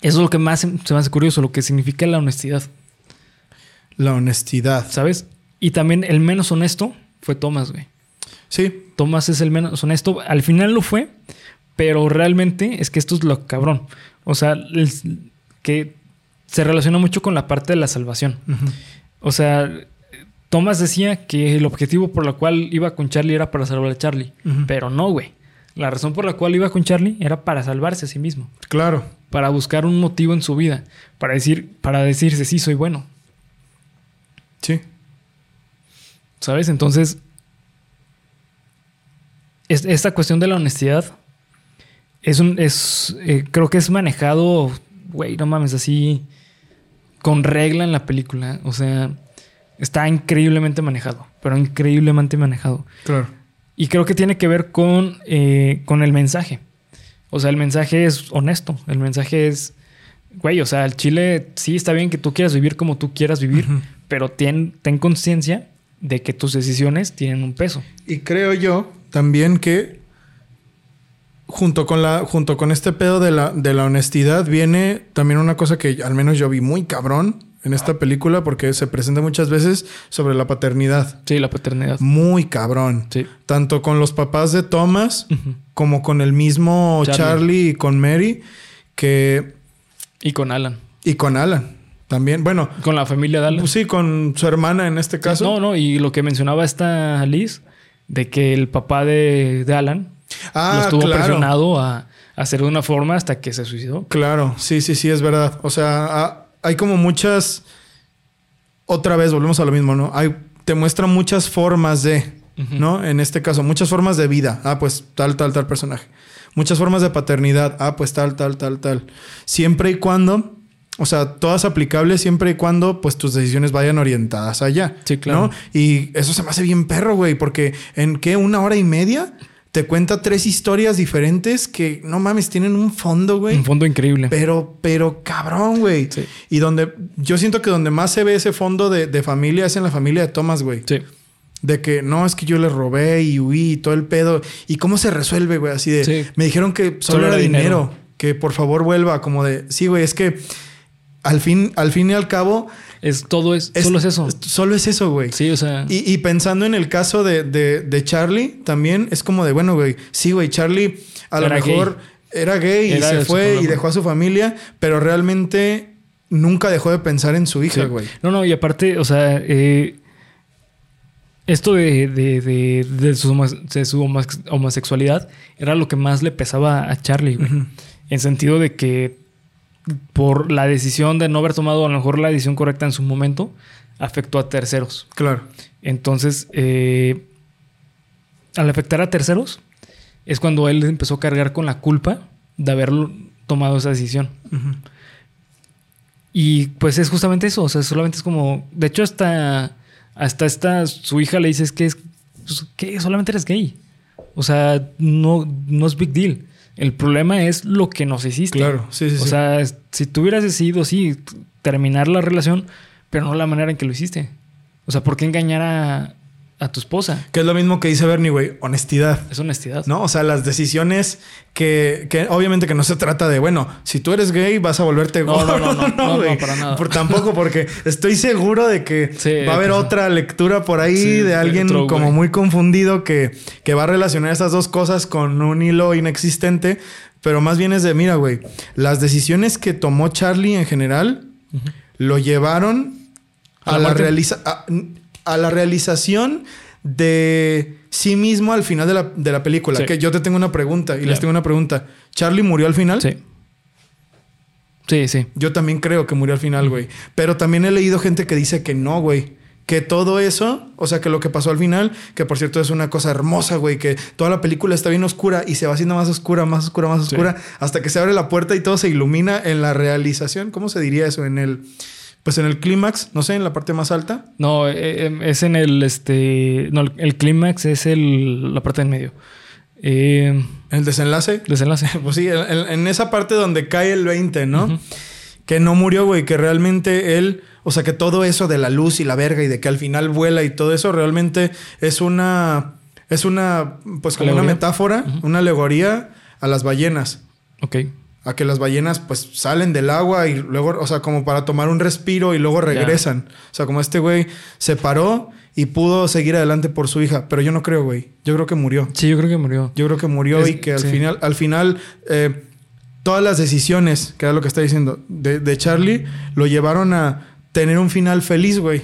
eso es lo que más se me hace curioso, lo que significa la honestidad. La honestidad. ¿Sabes? Y también el menos honesto fue Thomas, güey. Sí. Thomas es el menos honesto. Al final lo fue, pero realmente es que esto es lo cabrón. O sea, que se relaciona mucho con la parte de la salvación. O sea, Thomas decía que el objetivo por el cual iba con Charlie era para salvar a Charlie. Pero no, güey. La razón por la cual iba con Charlie era para salvarse a sí mismo. Claro. Para buscar un motivo en su vida. Para decir, para decirse, sí, soy bueno. Sí. ¿Sabes? Entonces, es- esta cuestión de la honestidad es un. Es, eh, creo que es manejado, güey, no mames, así con regla en la película. O sea, está increíblemente manejado, pero increíblemente manejado. Claro. Y creo que tiene que ver con, eh, con el mensaje. O sea, el mensaje es honesto. El mensaje es, güey, o sea, el Chile sí está bien que tú quieras vivir como tú quieras vivir, pero ten, ten conciencia de que tus decisiones tienen un peso. Y creo yo también que junto con la junto con este pedo de la, de la honestidad viene también una cosa que al menos yo vi muy cabrón en esta película porque se presenta muchas veces sobre la paternidad. Sí, la paternidad. Muy cabrón. Sí. Tanto con los papás de Thomas como con el mismo Charlie. Charlie, y con Mary que Y con Alan. y con Alan también. Bueno, Con la familia de Alan. pues sí, con su hermana en este caso. No, no, y lo que mencionaba esta Liz, de que el papá de, de Alan lo ah, estuvo claro. presionado a, hacer de una forma hasta que se suicidó. Claro, sí, sí, sí, es verdad. O sea, ha- hay como muchas. Otra vez volvemos a lo mismo, ¿no? Hay, te muestra muchas formas de. ¿no? En este caso, muchas formas de vida. Ah, pues tal, tal, tal personaje. Muchas formas de paternidad. Ah, pues tal, tal, tal, tal. Siempre y cuando, o sea, todas aplicables siempre y cuando, pues tus decisiones vayan orientadas allá. Sí, claro. ¿no? Y eso se me hace bien perro, güey, porque en qué, una hora y media te cuenta tres historias diferentes que no mames, tienen un fondo, güey. Un fondo increíble. Pero, pero cabrón, güey. Sí. Y donde yo siento que donde más se ve ese fondo de, de familia es en la familia de Thomas, güey. Sí. De que no, es que yo le robé y huí y todo el pedo. ¿Y cómo se resuelve, güey? Así de, Sí. me dijeron que solo, era dinero. Que por favor vuelva. Como de, sí, güey, es que al fin, al fin y al cabo, Es todo es, solo es eso. Solo es eso, güey. Sí, o sea. Y, y pensando en el caso de, de- de Charlie, también es como de, bueno, güey, sí, güey, Charlie a lo mejor era gay y Era se fue y dejó a su familia, pero realmente nunca dejó de pensar en su hija, Sí. güey. No, no, y aparte, o sea, eh, esto de, de, de, de su, homosexualidad era lo que más le pesaba a Charlie, güey. En sentido de que por la decisión de no haber tomado a lo mejor la decisión correcta en su momento, afectó a terceros. Claro. Entonces, eh, al afectar a terceros, es cuando él empezó a cargar con la culpa de haber tomado esa decisión. Y pues es justamente eso, o sea, solamente es como, de hecho hasta, hasta esta, su hija le dice es que es, pues, que solamente eres gay. O sea, no, no es big deal. El problema es lo que nos hiciste. Claro, sí, sí, O sí. sea, si tú hubieras decidido, sí, terminar la relación, pero no la manera en que lo hiciste. O sea, ¿por qué engañar a, a tu esposa? Que es lo mismo que dice Bernie, güey. Honestidad. Es honestidad. ¿No? O sea, las decisiones que, que obviamente que no se trata de, bueno, si tú eres gay vas a volverte No, gordo. no, no, no, no, güey. no, para nada. Por, tampoco porque estoy seguro de que Sí, va a haber que sí. otra lectura por ahí Sí, de alguien otro, como muy confundido que, que va a relacionar estas dos cosas con un hilo inexistente. Pero más bien es de, mira, güey, las decisiones que tomó Charlie en general lo llevaron ¿A a, la la, muerte? realiza a, a la realización de sí mismo al final de la, de la película. Sí. Que yo te tengo una pregunta y les tengo una pregunta. ¿Charlie murió al final? Sí. Sí, sí. Yo también creo que murió al final, güey. Pero también he leído gente que dice que no, güey. Que todo eso, o sea, que lo que pasó al final, que por cierto es una cosa hermosa, güey, que toda la película está bien oscura y se va haciendo más oscura, más oscura, más Sí. oscura, hasta que se abre la puerta y todo se ilumina en la realización. ¿Cómo se diría eso? En el, pues en el clímax, no sé, en la parte más alta. No, eh, eh, es en el este. No, el- clímax es el, la parte en medio. Eh, el desenlace. desenlace. Pues sí, en, esa parte donde cae el 20, ¿no? Que no murió, güey, que realmente él, o sea, que todo eso de la luz y la verga y de que al final vuela y todo eso realmente es una, es una, pues como una metáfora, una alegoría a las ballenas. Ok. A que las ballenas pues salen del agua y luego, o sea, como para tomar un respiro y luego regresan. O sea, como este güey se paró y pudo seguir adelante por su hija. Pero yo no creo, güey. Yo creo que murió. Sí, yo creo que murió. Yo creo que murió Es- y que al sí. final, al final, eh, todas las decisiones, que era lo que está diciendo, de, de Charlie, lo llevaron a tener un final feliz, güey.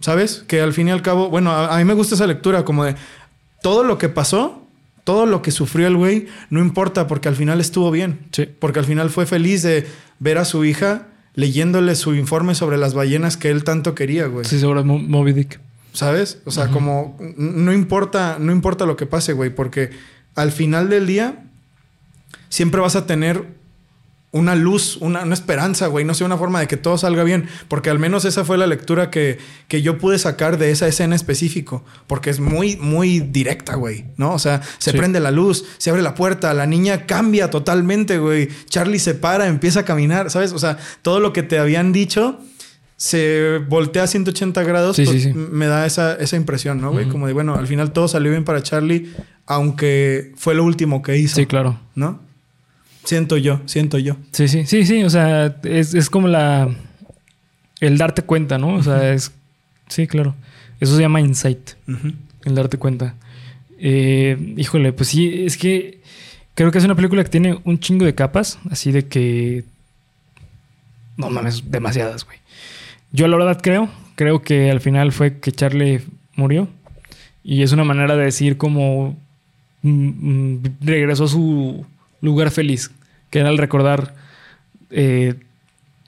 ¿Sabes? Que al fin y al cabo, bueno, a, a mí me gusta esa lectura, como de todo lo que pasó, todo lo que sufrió el güey, no importa, porque al final estuvo bien. Sí. Porque al final fue feliz de ver a su hija leyéndole su informe sobre las ballenas que él tanto quería, güey. Sí, sobre Mo- Moby Dick. ¿Sabes? O sea, como no importa, no importa lo que pase, güey, porque al final del día siempre vas a tener una luz, una, una esperanza, güey, no sé, una forma de que todo salga bien, porque al menos esa fue la lectura que, que yo pude sacar de esa escena específico, porque es muy, muy directa, güey, ¿no? O sea, se Sí. prende la luz, se abre la puerta, la niña cambia totalmente, güey, Charlie se para, empieza a caminar, ¿sabes? O sea, todo lo que te habían dicho se voltea a 180 grados, Sí, pues, sí, sí. m- me da esa, esa impresión, ¿no, güey? Como de, bueno, al final todo salió bien para Charlie, aunque fue lo último que hizo, Sí, claro. ¿no? Siento yo, siento yo. Sí, sí, sí, sí. O sea, es, es como la. El darte cuenta, ¿no? O sea, es. Sí, claro. Eso se llama insight, el darte cuenta. Eh, híjole, pues sí, es que creo que es una película que tiene un chingo de capas, así de que. No mames, demasiadas, güey. Yo la verdad creo, creo que al final fue que Charlie murió. Y es una manera de decir como mm, mm, regresó a su lugar feliz, que era el recordar eh,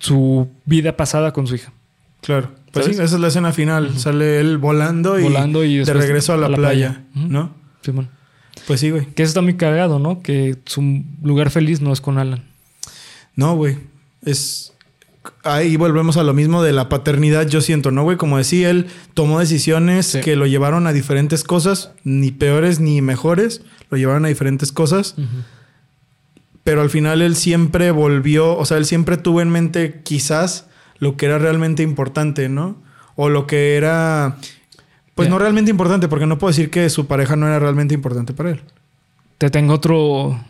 su vida pasada con su hija. Claro. Pues ¿Sabes? sí, esa es la escena final. Sale él volando y, Volando y de regreso a la, a la playa. ¿no? Simón. Pues sí, güey. Que eso está muy cagado, ¿no? Que su lugar feliz no es con Alan. No, güey. Es. Ahí volvemos a lo mismo de la paternidad, yo siento, ¿no, güey? Como decía, él tomó decisiones Sí. que lo llevaron a diferentes cosas, ni peores ni mejores, lo llevaron a diferentes cosas, pero al final él siempre volvió, o sea, él siempre tuvo en mente quizás lo que era realmente importante, ¿no? O lo que era, pues no realmente importante, porque no puedo decir que su pareja no era realmente importante para él. Te tengo otro.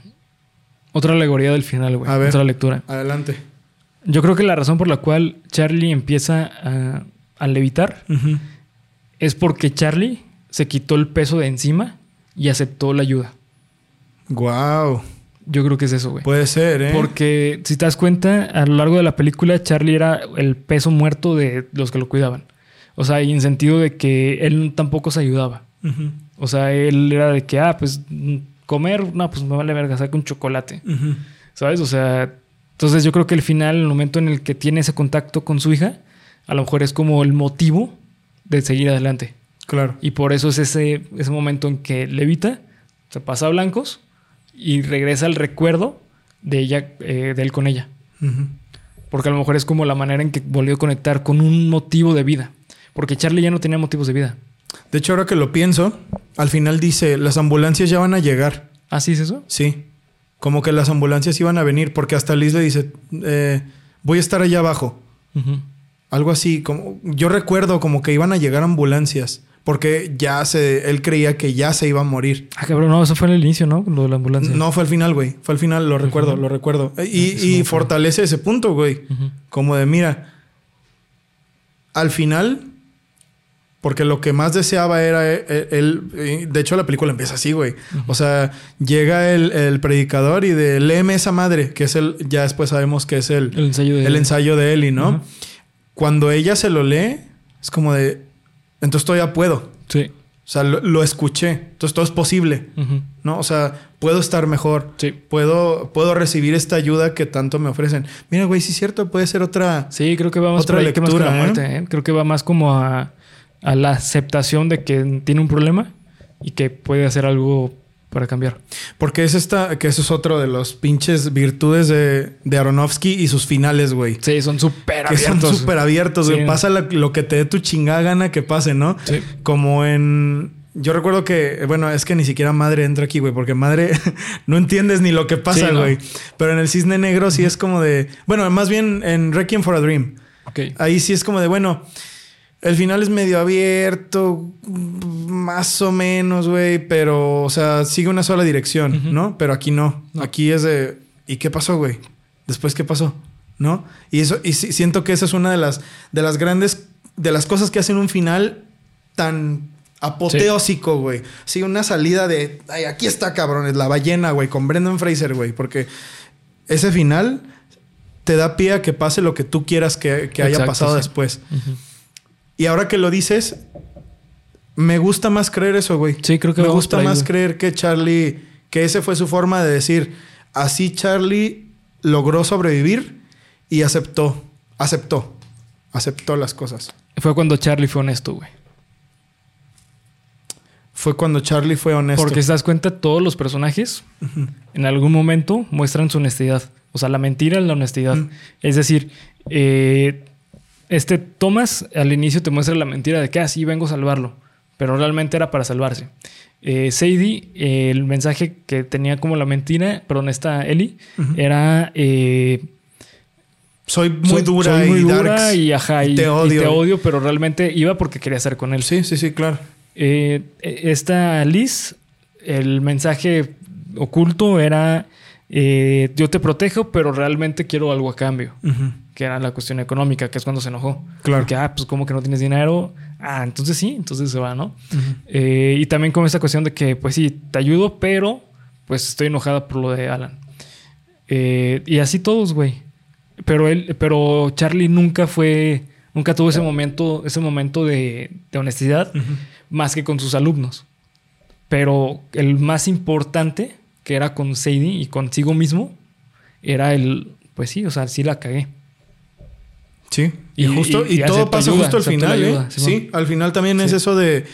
Otra alegoría del final, güey. A ver. Otra lectura. Adelante. Yo creo que la razón por la cual Charlie empieza a, a levitar es porque Charlie se quitó el peso de encima y aceptó la ayuda. Guau. Yo creo que es eso, güey. Puede ser, ¿eh? Porque si te das cuenta, a lo largo de la película, Charlie era el peso muerto de los que lo cuidaban. O sea, y en sentido de que él tampoco se ayudaba. O sea, él era de que, ah, pues comer, no, pues me vale verga, saca un chocolate. ¿Sabes? O sea, entonces yo creo que el final, el momento en el que tiene ese contacto con su hija, a lo mejor es como el motivo de seguir adelante. Claro. Y por eso es ese, ese momento en que levita, se pasa a blancos y regresa el recuerdo de ella, eh, de él con ella. Porque a lo mejor es como la manera en que volvió a conectar con un motivo de vida. Porque Charlie ya no tenía motivos de vida. De hecho, ahora que lo pienso, al final dice, las ambulancias ya van a llegar. ¿Así es eso? Sí. Como que las ambulancias iban a venir, porque hasta Liz le dice, eh, voy a estar allá abajo. Algo así, como yo recuerdo como que iban a llegar ambulancias, porque ya se, él creía que ya se iba a morir. Ah, cabrón, no, eso fue en el inicio, ¿no? Lo de la ambulancia. No fue al final, güey. Fue al final, lo recuerdo, Ujú. lo recuerdo. Y, Ah, y fortalece ese punto, güey. Ujú. Como de, mira, al final, porque lo que más deseaba era él, él- eh, de hecho la película empieza así, güey. O sea, llega el, el predicador y de, léeme esa madre, que es el, ya después sabemos que es el, El ensayo de... el ensayo de Eli, ¿no? Ujú. Cuando ella se lo lee, es como de, entonces todavía puedo. Sí. O sea, lo, lo escuché, entonces todo es posible. ¿no? O sea, puedo estar mejor. Sí. Puedo, puedo recibir esta ayuda que tanto me ofrecen. Mira, güey, sí es cierto, puede ser otra. Sí, creo que va más Otra que más que la lectura, ¿eh? muerte, ¿eh? Creo que va más como a, a la aceptación de que tiene un problema y que puede hacer algo para cambiar. Porque es esta, que eso es otro de los pinches virtudes de, de Aronofsky y sus finales, güey. Sí, son súper Que son abiertos. súper abiertos, güey. Sí. Pasa lo que te dé tu chingada gana que pase, ¿no? Sí. Como en. Yo recuerdo que, bueno, es que ni siquiera madre entra aquí, güey, porque madre no entiendes ni lo que pasa, Sí, no. güey. Pero en el cisne negro sí es como de. Bueno, más bien en Requiem for a Dream. Ok. Ahí sí es como de, bueno, el final es medio abierto, más o menos, güey, pero, o sea, sigue una sola dirección. ¿no? Pero aquí no. Aquí es de, ¿y qué pasó, güey? Después, ¿qué pasó? ¿No? Y eso, y siento que esa es una de las, de las grandes, de las cosas que hacen un final tan apoteósico, güey. Sí. una salida de, ay, aquí está, cabrones, la ballena, güey, con Brendan Fraser, güey, porque ese final te da pie a que pase lo que tú quieras que, que haya pasado sí. después. Y ahora que lo dices, me gusta más creer eso, güey. Sí, creo que me gusta más creer que Charlie, que ese fue su forma de decir, así Charlie logró sobrevivir y aceptó, aceptó, aceptó las cosas. Fue cuando Charlie fue honesto, güey. Fue cuando Charlie fue honesto. Porque si te das cuenta, todos los personajes en algún momento muestran su honestidad. O sea, la mentira es la honestidad. Es decir, eh, este Thomas al inicio te muestra la mentira de que así vengo a salvarlo, pero realmente era para salvarse. Eh, Sadie, eh, el mensaje que tenía como la mentira, perdón, esta Ellie, era eh, Soy muy soy- dura soy muy y dura darks. y, ajá, y y, te y odio. te odio, pero realmente iba porque quería estar con él. Sí, sí, sí, claro. Eh, esta Liz, el mensaje oculto era yo te protejo, pero realmente quiero algo a cambio. Que era la cuestión económica, que es cuando se enojó. Claro. Porque, ah, pues como que no tienes dinero, ah, entonces sí, entonces se va, ¿no? Eh, y también con esta cuestión de que, pues sí, te ayudo, pero pues estoy enojada por lo de Alan. Eh, y así todos, güey. Pero él, pero Charlie nunca fue, nunca tuvo ese momento, ese momento de, de honestidad más que con sus alumnos. Pero el más importante, que era con Sadie y consigo mismo, era el, pues sí, o sea, sí la cagué. Sí. Y, Y- justo, y- y, y todo pasa ayuda, justo al final, ayuda, ¿eh? Simón. Sí, al final también es eso de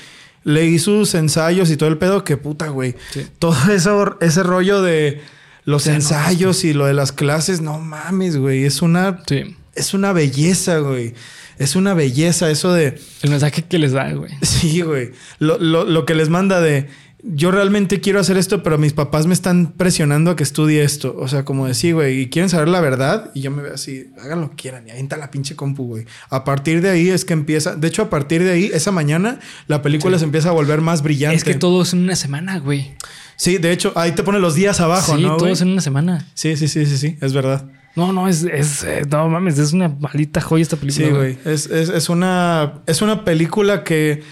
leí sus ensayos y todo el pedo, que puta, güey. Sí. Todo eso, ese rollo de los ensayos y lo de las clases, no mames, güey. Es una, Sí. es una belleza, güey. Es una belleza eso de, El mensaje que les da, güey. sí, güey. Lo, lo- lo que les manda de, yo realmente quiero hacer esto, pero mis papás me están presionando a que estudie esto. O sea, como decir, güey, y quieren saber la verdad. Y yo me veo así, hagan lo que quieran y avienta la pinche compu, güey. A partir de ahí es que empieza. De hecho, a partir de ahí, esa mañana, la película Sí. se empieza a volver más brillante. Es que todo es en una semana, güey. Sí, de hecho, ahí te pone los días abajo, sí, ¿no? todo güey? es en una semana. Sí, sí, sí, sí, sí, es verdad. No, no, es, es eh, no mames, es una maldita joya esta película. Sí, güey. Es, es- es una, es una película que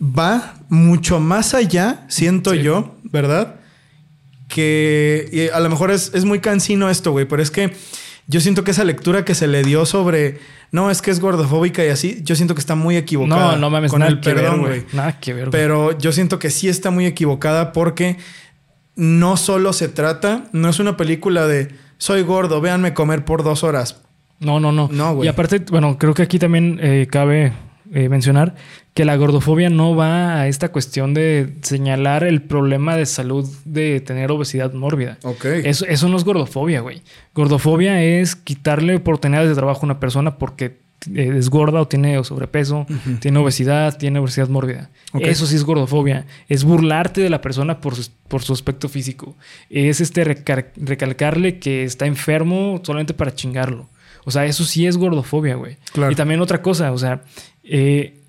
va mucho más allá, siento Sí. yo, ¿verdad? Que y a lo mejor es, es muy cansino esto, güey, pero es que yo siento que esa lectura que se le dio sobre, no, es que es gordofóbica y así, yo siento que está muy equivocada. No, no mames, con nada el que perdón, güey. Nada que ver. Pero yo siento que sí está muy equivocada porque no solo se trata, no es una película de soy gordo, véanme comer por dos horas. No, no, no. No, güey. Y aparte, bueno, creo que aquí también eh, cabe eh, mencionar que la gordofobia no va a esta cuestión de señalar el problema de salud de tener obesidad mórbida. Ok. Eso, eso no es gordofobia, güey. Gordofobia es quitarle oportunidades de trabajo a una persona porque eh, es gorda o tiene sobrepeso, tiene obesidad, tiene obesidad mórbida. Ok. Eso sí es gordofobia. Es burlarte de la persona por su, por su aspecto físico. Es este recar- recalcarle que está enfermo solamente para chingarlo. O sea, eso sí es gordofobia, güey. Claro. Y también otra cosa, o sea, eh,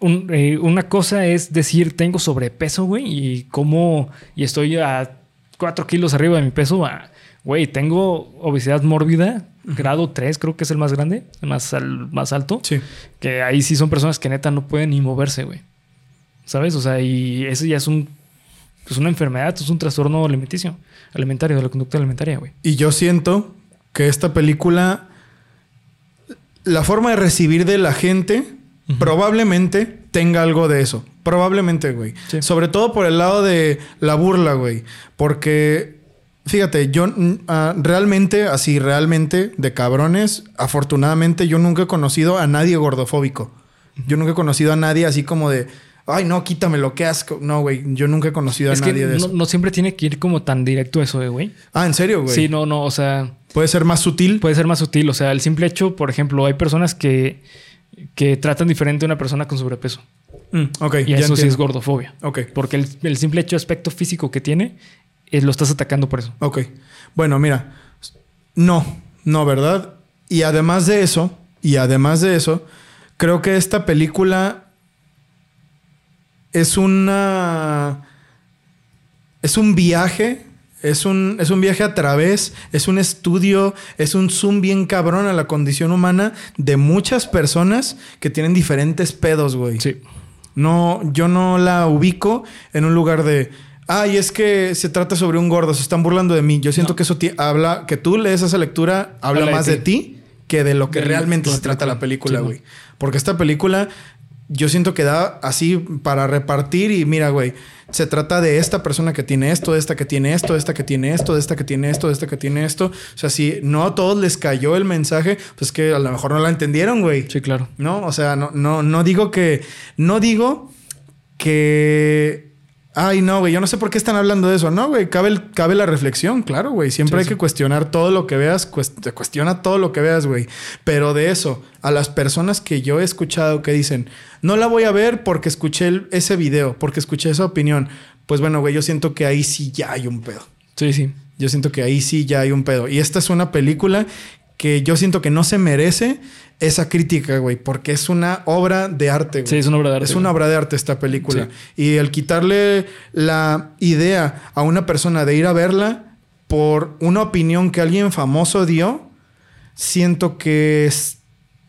un- eh, una cosa es decir, tengo sobrepeso, güey, y cómo, y estoy a 4 kilos arriba de mi peso, a, güey, tengo obesidad mórbida, grado 3, creo que es el más grande, el más, al- más alto, Sí. que ahí sí son personas que neta no pueden ni moverse, güey. ¿Sabes? O sea, y eso ya es un, pues una enfermedad, es un trastorno alimenticio, alimentario, de la conducta alimentaria, güey. Y yo siento que esta película, la forma de recibir de la gente, probablemente tenga algo de eso. Probablemente, güey. Sí. Sobre todo por el lado de la burla, güey. Porque, fíjate, yo mm, ah, realmente, así realmente, de cabrones, afortunadamente, yo nunca he conocido a nadie gordofóbico. Yo nunca he conocido a nadie así como de, ay, no, quítamelo, qué asco. No, güey, yo nunca he conocido Es a que nadie de no, eso. no siempre tiene que ir como tan directo eso, eh, güey. Ah, ¿en serio, güey? Sí, no, no, o sea, Puede ser más sutil. puede ser más sutil. O sea, el simple hecho, por ejemplo, hay personas que, que tratan diferente a una persona con sobrepeso. Mm, ok, Y ya eso sí es gordofobia. Ok, Porque el, el simple hecho aspecto físico que tiene, eh, lo estás atacando por eso. ok. Bueno, mira. No, no, ¿verdad? Y además de eso, y además de eso, creo que esta película es una... Es un viaje, es un, es un viaje a través, es un estudio, es un zoom bien cabrón a la condición humana de muchas personas que tienen diferentes pedos, güey. Sí. No, yo no la ubico en un lugar de. Ay, es que se trata sobre un gordo, se están burlando de mí. Yo siento No. que eso habla, que tú lees esa lectura, habla, Habla de más ti. de ti que de lo que realmente se trata la película. Sí, güey. Porque esta película, yo siento que da así para repartir y mira, güey, se trata de esta persona que tiene esto, de esta que tiene esto, de esta que tiene esto, de esta que tiene esto, de esta que tiene esto. O sea, si no a todos les cayó el mensaje, pues que a lo mejor no la entendieron, güey. Sí, claro. ¿No? O sea, no, no, no digo que. No digo que. Ay, no, güey, yo no sé por qué están hablando de eso. No, güey, cabe, el- cabe la reflexión, claro, güey. Siempre Sí, hay sí. que cuestionar todo lo que veas, cuest- cuestiona todo lo que veas, güey. Pero de eso, a las personas que yo he escuchado que dicen, no la voy a ver porque escuché el- ese video, porque escuché esa opinión, pues bueno, güey, yo siento que ahí sí ya hay un pedo. Sí, sí. Yo siento que ahí sí ya hay un pedo. Y esta es una película que yo siento que no se merece esa crítica, güey, porque es una obra de arte, güey. Sí, es una obra de arte. Es una obra de arte esta película. Sí. Y el quitarle la idea a una persona de ir a verla por una opinión que alguien famoso dio, siento que es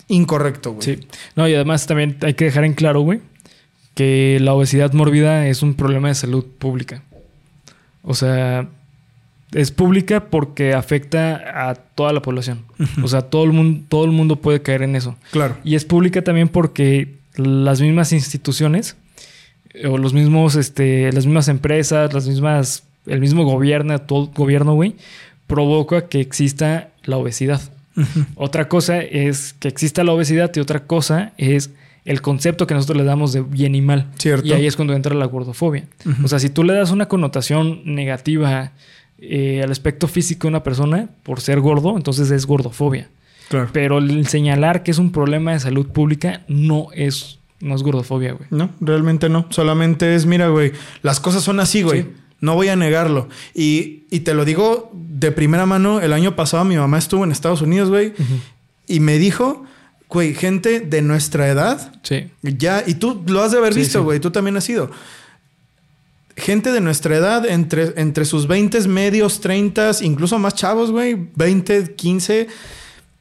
incorrecto, güey. Sí. No, y además también hay que dejar en claro, güey, que la obesidad mórbida es un problema de salud pública. O sea, es pública porque afecta a toda la población. O sea, todo el mundo, todo el mundo puede caer en eso. Claro. Y es pública también porque las mismas instituciones eh, o los mismos, este, las mismas empresas, las mismas, el mismo gobierno, todo gobierno, güey, provoca que exista la obesidad. Otra cosa es que exista la obesidad y otra cosa es el concepto que nosotros le damos de bien y mal. Cierto. Y ahí es cuando entra la gordofobia. O sea, si tú le das una connotación negativa eh, al aspecto físico de una persona por ser gordo, entonces es gordofobia. Claro. Pero el señalar que es un problema de salud pública no es, no es gordofobia, güey. No, realmente no. Solamente es, mira, güey, las cosas son así, güey. Sí. No voy a negarlo. Y, y te lo digo de primera mano, el año pasado mi mamá estuvo en Estados Unidos, güey, y me dijo, güey, gente de nuestra edad, Sí. ya, y tú lo has de haber Sí, visto, sí. güey, tú también has sido. Gente de nuestra edad, entre, entre sus 20 medios, 30, incluso más chavos, güey, 20, 15,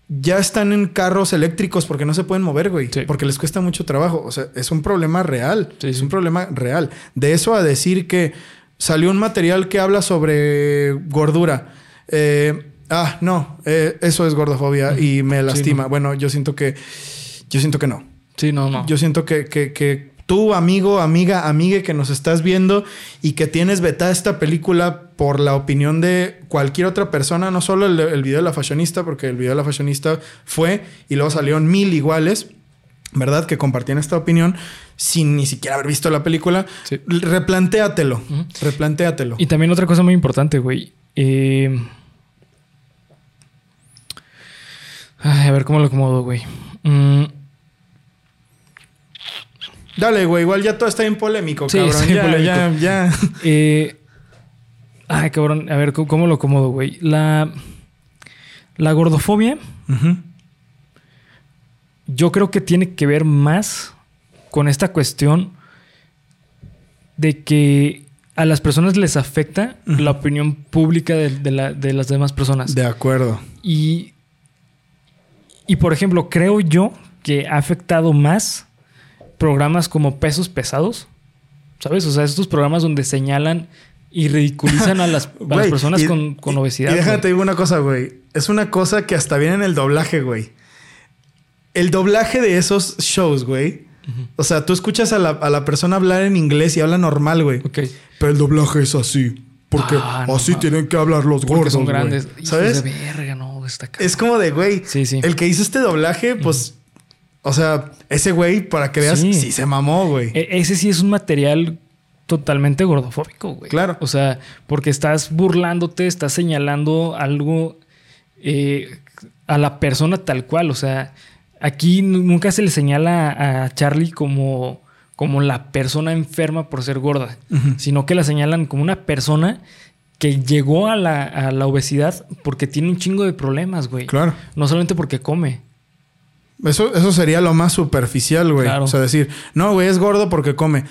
ya están en carros eléctricos porque no se pueden mover, güey. Sí. Porque les cuesta mucho trabajo. O sea, es un problema real. Sí, es un problema real. De eso a decir que salió un material que habla sobre gordura. Eh, ah, no, eh, eso es gordofobia y me lastima. Bueno, yo siento que, yo siento que no. Sí, no, no. Yo siento que, que, que tú, amigo, amiga, amigue que nos estás viendo y que tienes vetada esta película por la opinión de cualquier otra persona, no solo el, el video de la fashionista, porque el video de la fashionista fue y luego salieron mil iguales. ¿Verdad? Que compartían esta opinión sin ni siquiera haber visto la película. Sí. Replantéatelo. Replantéatelo. Y también otra cosa muy importante, güey. Eh... Ay, a ver cómo lo acomodo, güey. Mm, Dale, güey. Igual ya todo está bien polémico, Sí, cabrón. bien ya, polémico. ya, ya. eh, Ay, cabrón. A ver, ¿cómo, lo acomodo, güey? La... La gordofobia, yo creo que tiene que ver más con esta cuestión de que a las personas les afecta la opinión pública de, de la- de las demás personas. De acuerdo. Y, y por ejemplo, creo yo que ha afectado más programas como pesos pesados. ¿Sabes? O sea, estos programas donde señalan y ridiculizan a las, a las Güey, personas y- con, obesidad. Y déjame güey. te digo una cosa, güey. Es una cosa que hasta viene en el doblaje, güey. El doblaje de esos shows, güey. O sea, tú escuchas a la, a la persona hablar en inglés y habla normal, güey. Ok. Pero el doblaje es así. Porque Ah, no así tienen que hablar los Porque gordos, son grandes. ¿Sabes? de verga, no, está cabrón. Es como de, güey. Sí, sí. El que hizo este doblaje, pues... O sea, ese güey, para que veas, Sí. sí, se mamó, güey. E- ese sí es un material totalmente gordofóbico, güey. Claro. O sea, porque estás burlándote, estás señalando algo eh, a la persona tal cual. O sea, aquí nunca se le señala a Charlie como, como la persona enferma por ser gorda, sino que la señalan como una persona que llegó a la, a la obesidad porque tiene un chingo de problemas, güey. Claro. No solamente porque come. Eso, eso sería lo más superficial, güey. Claro. O sea, decir, no, güey, es gordo porque come.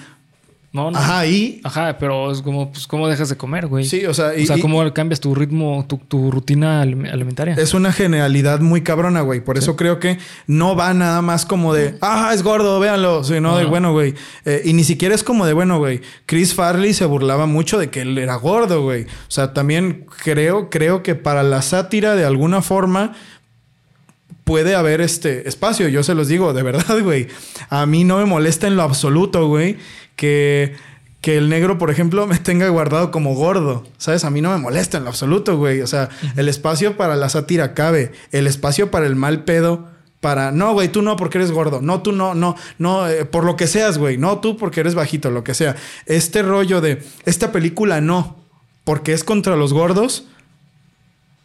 No, no. Ajá, y Ajá, pero es como, pues, ¿cómo dejas de comer, güey? Sí, o sea, y- o sea, y- ¿cómo cambias tu ritmo, tu, tu rutina alim- alimentaria? es una generalidad muy cabrona, güey. Por eso creo que no va nada más como de, ah, es gordo, véanlo. Sino de, Ajá. bueno, güey. Eh, y ni siquiera es como de, bueno, güey. Chris Farley se burlaba mucho de que él era gordo, güey. O sea, también creo, creo que para la sátira, de alguna forma, puede haber este espacio. Yo se los digo, de verdad, güey. A mí no me molesta en lo absoluto, güey, que, que el negro, por ejemplo, me tenga guardado como gordo. ¿Sabes? A mí no me molesta en lo absoluto, güey. O sea, el espacio para la sátira cabe. El espacio para el mal pedo. Para, no, güey, tú no porque eres gordo. No, tú no, no, no, eh, por lo que seas, güey. No, tú porque eres bajito, lo que sea. Este rollo de, esta película no, porque es contra los gordos,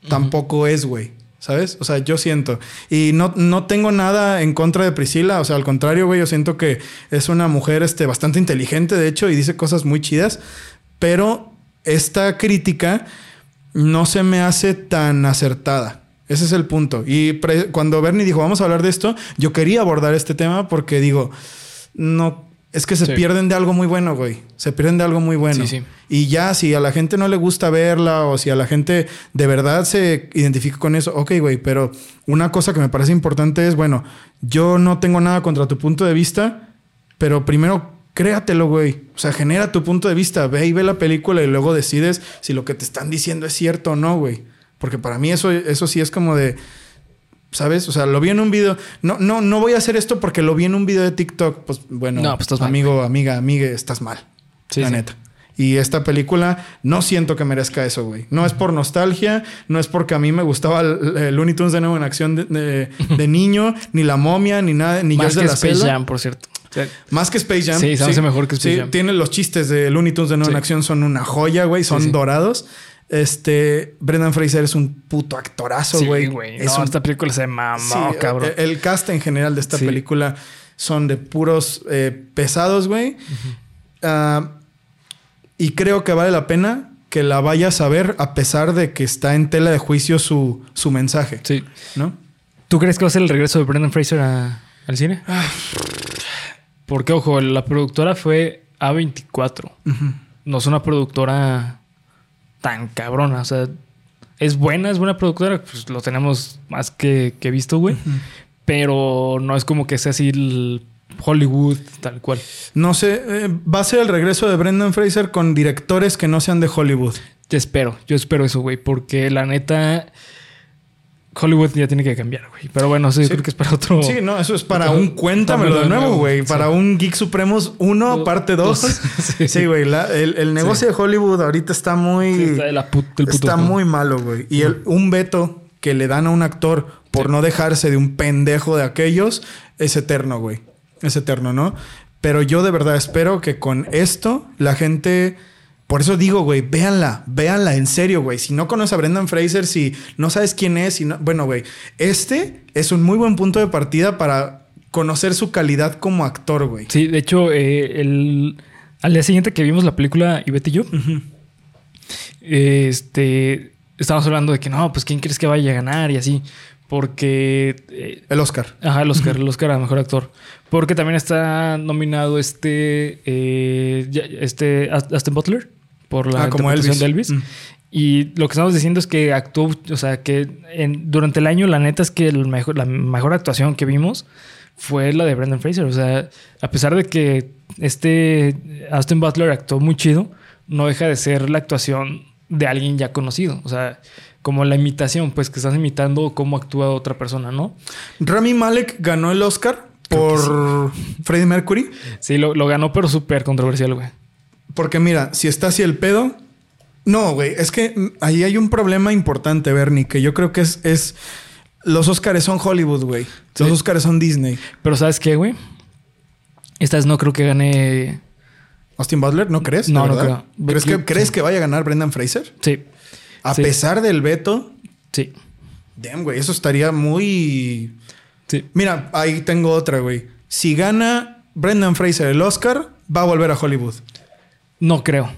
tampoco es, güey. ¿Sabes? O sea, yo siento. Y no, no tengo nada en contra de Priscila. O sea, al contrario, güey, yo siento que es una mujer este, bastante inteligente, de hecho, y dice cosas muy chidas. Pero esta crítica no se me hace tan acertada. Ese es el punto. Y cuando Bernie dijo, vamos a hablar de esto, yo quería abordar este tema porque digo, no, es que se Sí. pierden de algo muy bueno, güey. Se pierden de algo muy bueno. Sí, sí. Y ya, si a la gente no le gusta verla o si a la gente de verdad se identifica con eso, ok, güey, pero una cosa que me parece importante es, bueno, yo no tengo nada contra tu punto de vista, pero primero créatelo, güey. O sea, genera tu punto de vista, ve y ve la película y luego decides si lo que te están diciendo es cierto o no, güey. Porque para mí eso, eso sí es como de, ¿sabes? O sea, lo vi en un video. No, no, no voy a hacer esto porque lo vi en un video de TikTok. Pues bueno, No, pues estás mal, amigo, amiga, amigue, estás mal. Sí, la sí. neta. Y esta película no siento que merezca eso, güey. No es por nostalgia, no es porque a mí me gustaba el, el Looney Tunes de nuevo en acción de, de- de niño, ni la momia, ni nada, ni Más que de la Space. Jam, por cierto. O sea, Más que Space Jam. Sí, se hace mejor que Space Sí, Jam. Tiene los chistes de Looney Tunes de nuevo en Sí. acción, son una joya, güey. Son Sí, sí. dorados. Este, Brendan Fraser es un puto actorazo, sí, güey. güey. es No, un esta película se mamó, Sí, cabrón. El, el cast en general de esta Sí. película son de puros eh, pesados, güey. Ah, y creo que vale la pena que la vayas a ver a pesar de que está en tela de juicio su, su mensaje, sí. ¿no? ¿Tú crees que va a ser el regreso de Brendan Fraser a- al cine? Porque, ojo, la productora fue A24. Ujú. No es una productora tan cabrona. O sea, es buena, es buena productora. Pues lo tenemos más que, que visto, güey. Pero no es como que sea así el Hollywood tal cual. No sé, eh, va a ser el regreso de Brendan Fraser con directores que no sean de Hollywood. Yo espero, yo espero eso, güey. Porque la neta, Hollywood ya tiene que cambiar, güey. Pero bueno, yo creo que es para otro. Sí, no, eso es para un cuéntamelo de nuevo, güey. Para un Geek Supremos 1, Do- parte 2. dos. Sí. Sí, güey. el, el negocio de Hollywood ahorita está muy. Sí, está de la put- del puto está muy malo, güey. Y el- un veto que le dan a un actor por no dejarse de un pendejo de aquellos es eterno, güey. Es eterno, ¿no? Pero yo de verdad espero que con esto la gente. Por eso digo, güey, véanla, véanla en serio, güey. Si no conoces a Brendan Fraser, si no sabes quién es, si no, bueno, güey, este es un muy buen punto de partida para conocer su calidad como actor, güey. Sí, de hecho, eh, el, al día siguiente que vimos la película Ivette y yo, este, estábamos hablando de que no, pues quién crees que vaya a ganar y así. Porque. eh, El Oscar. ajá, el Oscar, el Oscar a mejor actor. Porque también está nominado este. eh, este Aston Butler por la Ah, como Elvis. de Elvis. Mm. Y lo que estamos diciendo es que actuó, o sea, que en- durante el año, la neta es que el mejor, la mejor actuación que vimos fue la de Brendan Fraser. O sea, a pesar de que este Austin Butler actuó muy chido, no deja de ser la actuación de alguien ya conocido. O sea, como la imitación, pues que estás imitando cómo actúa otra persona, ¿no? Rami Malek ganó el Oscar por Freddie Mercury. Sí, lo, lo ganó, pero súper controversial, güey. Porque mira, si está así el pedo. No, güey, es que ahí hay un problema importante, Bernie, que yo creo que es. es los Oscars son Hollywood, güey. Los Sí. Oscars son Disney. Pero ¿sabes qué, güey? Esta vez no creo que gane... Austin Butler, ¿no crees? No, ¿De no creo. ¿Crees, que, ¿crees que vaya a ganar Brendan Fraser? Sí, A Sí. pesar del veto. sí, Damn, güey, eso estaría muy. sí. Mira, ahí tengo otra, güey. Si gana Brendan Fraser el Oscar, va a volver a Hollywood. No creo.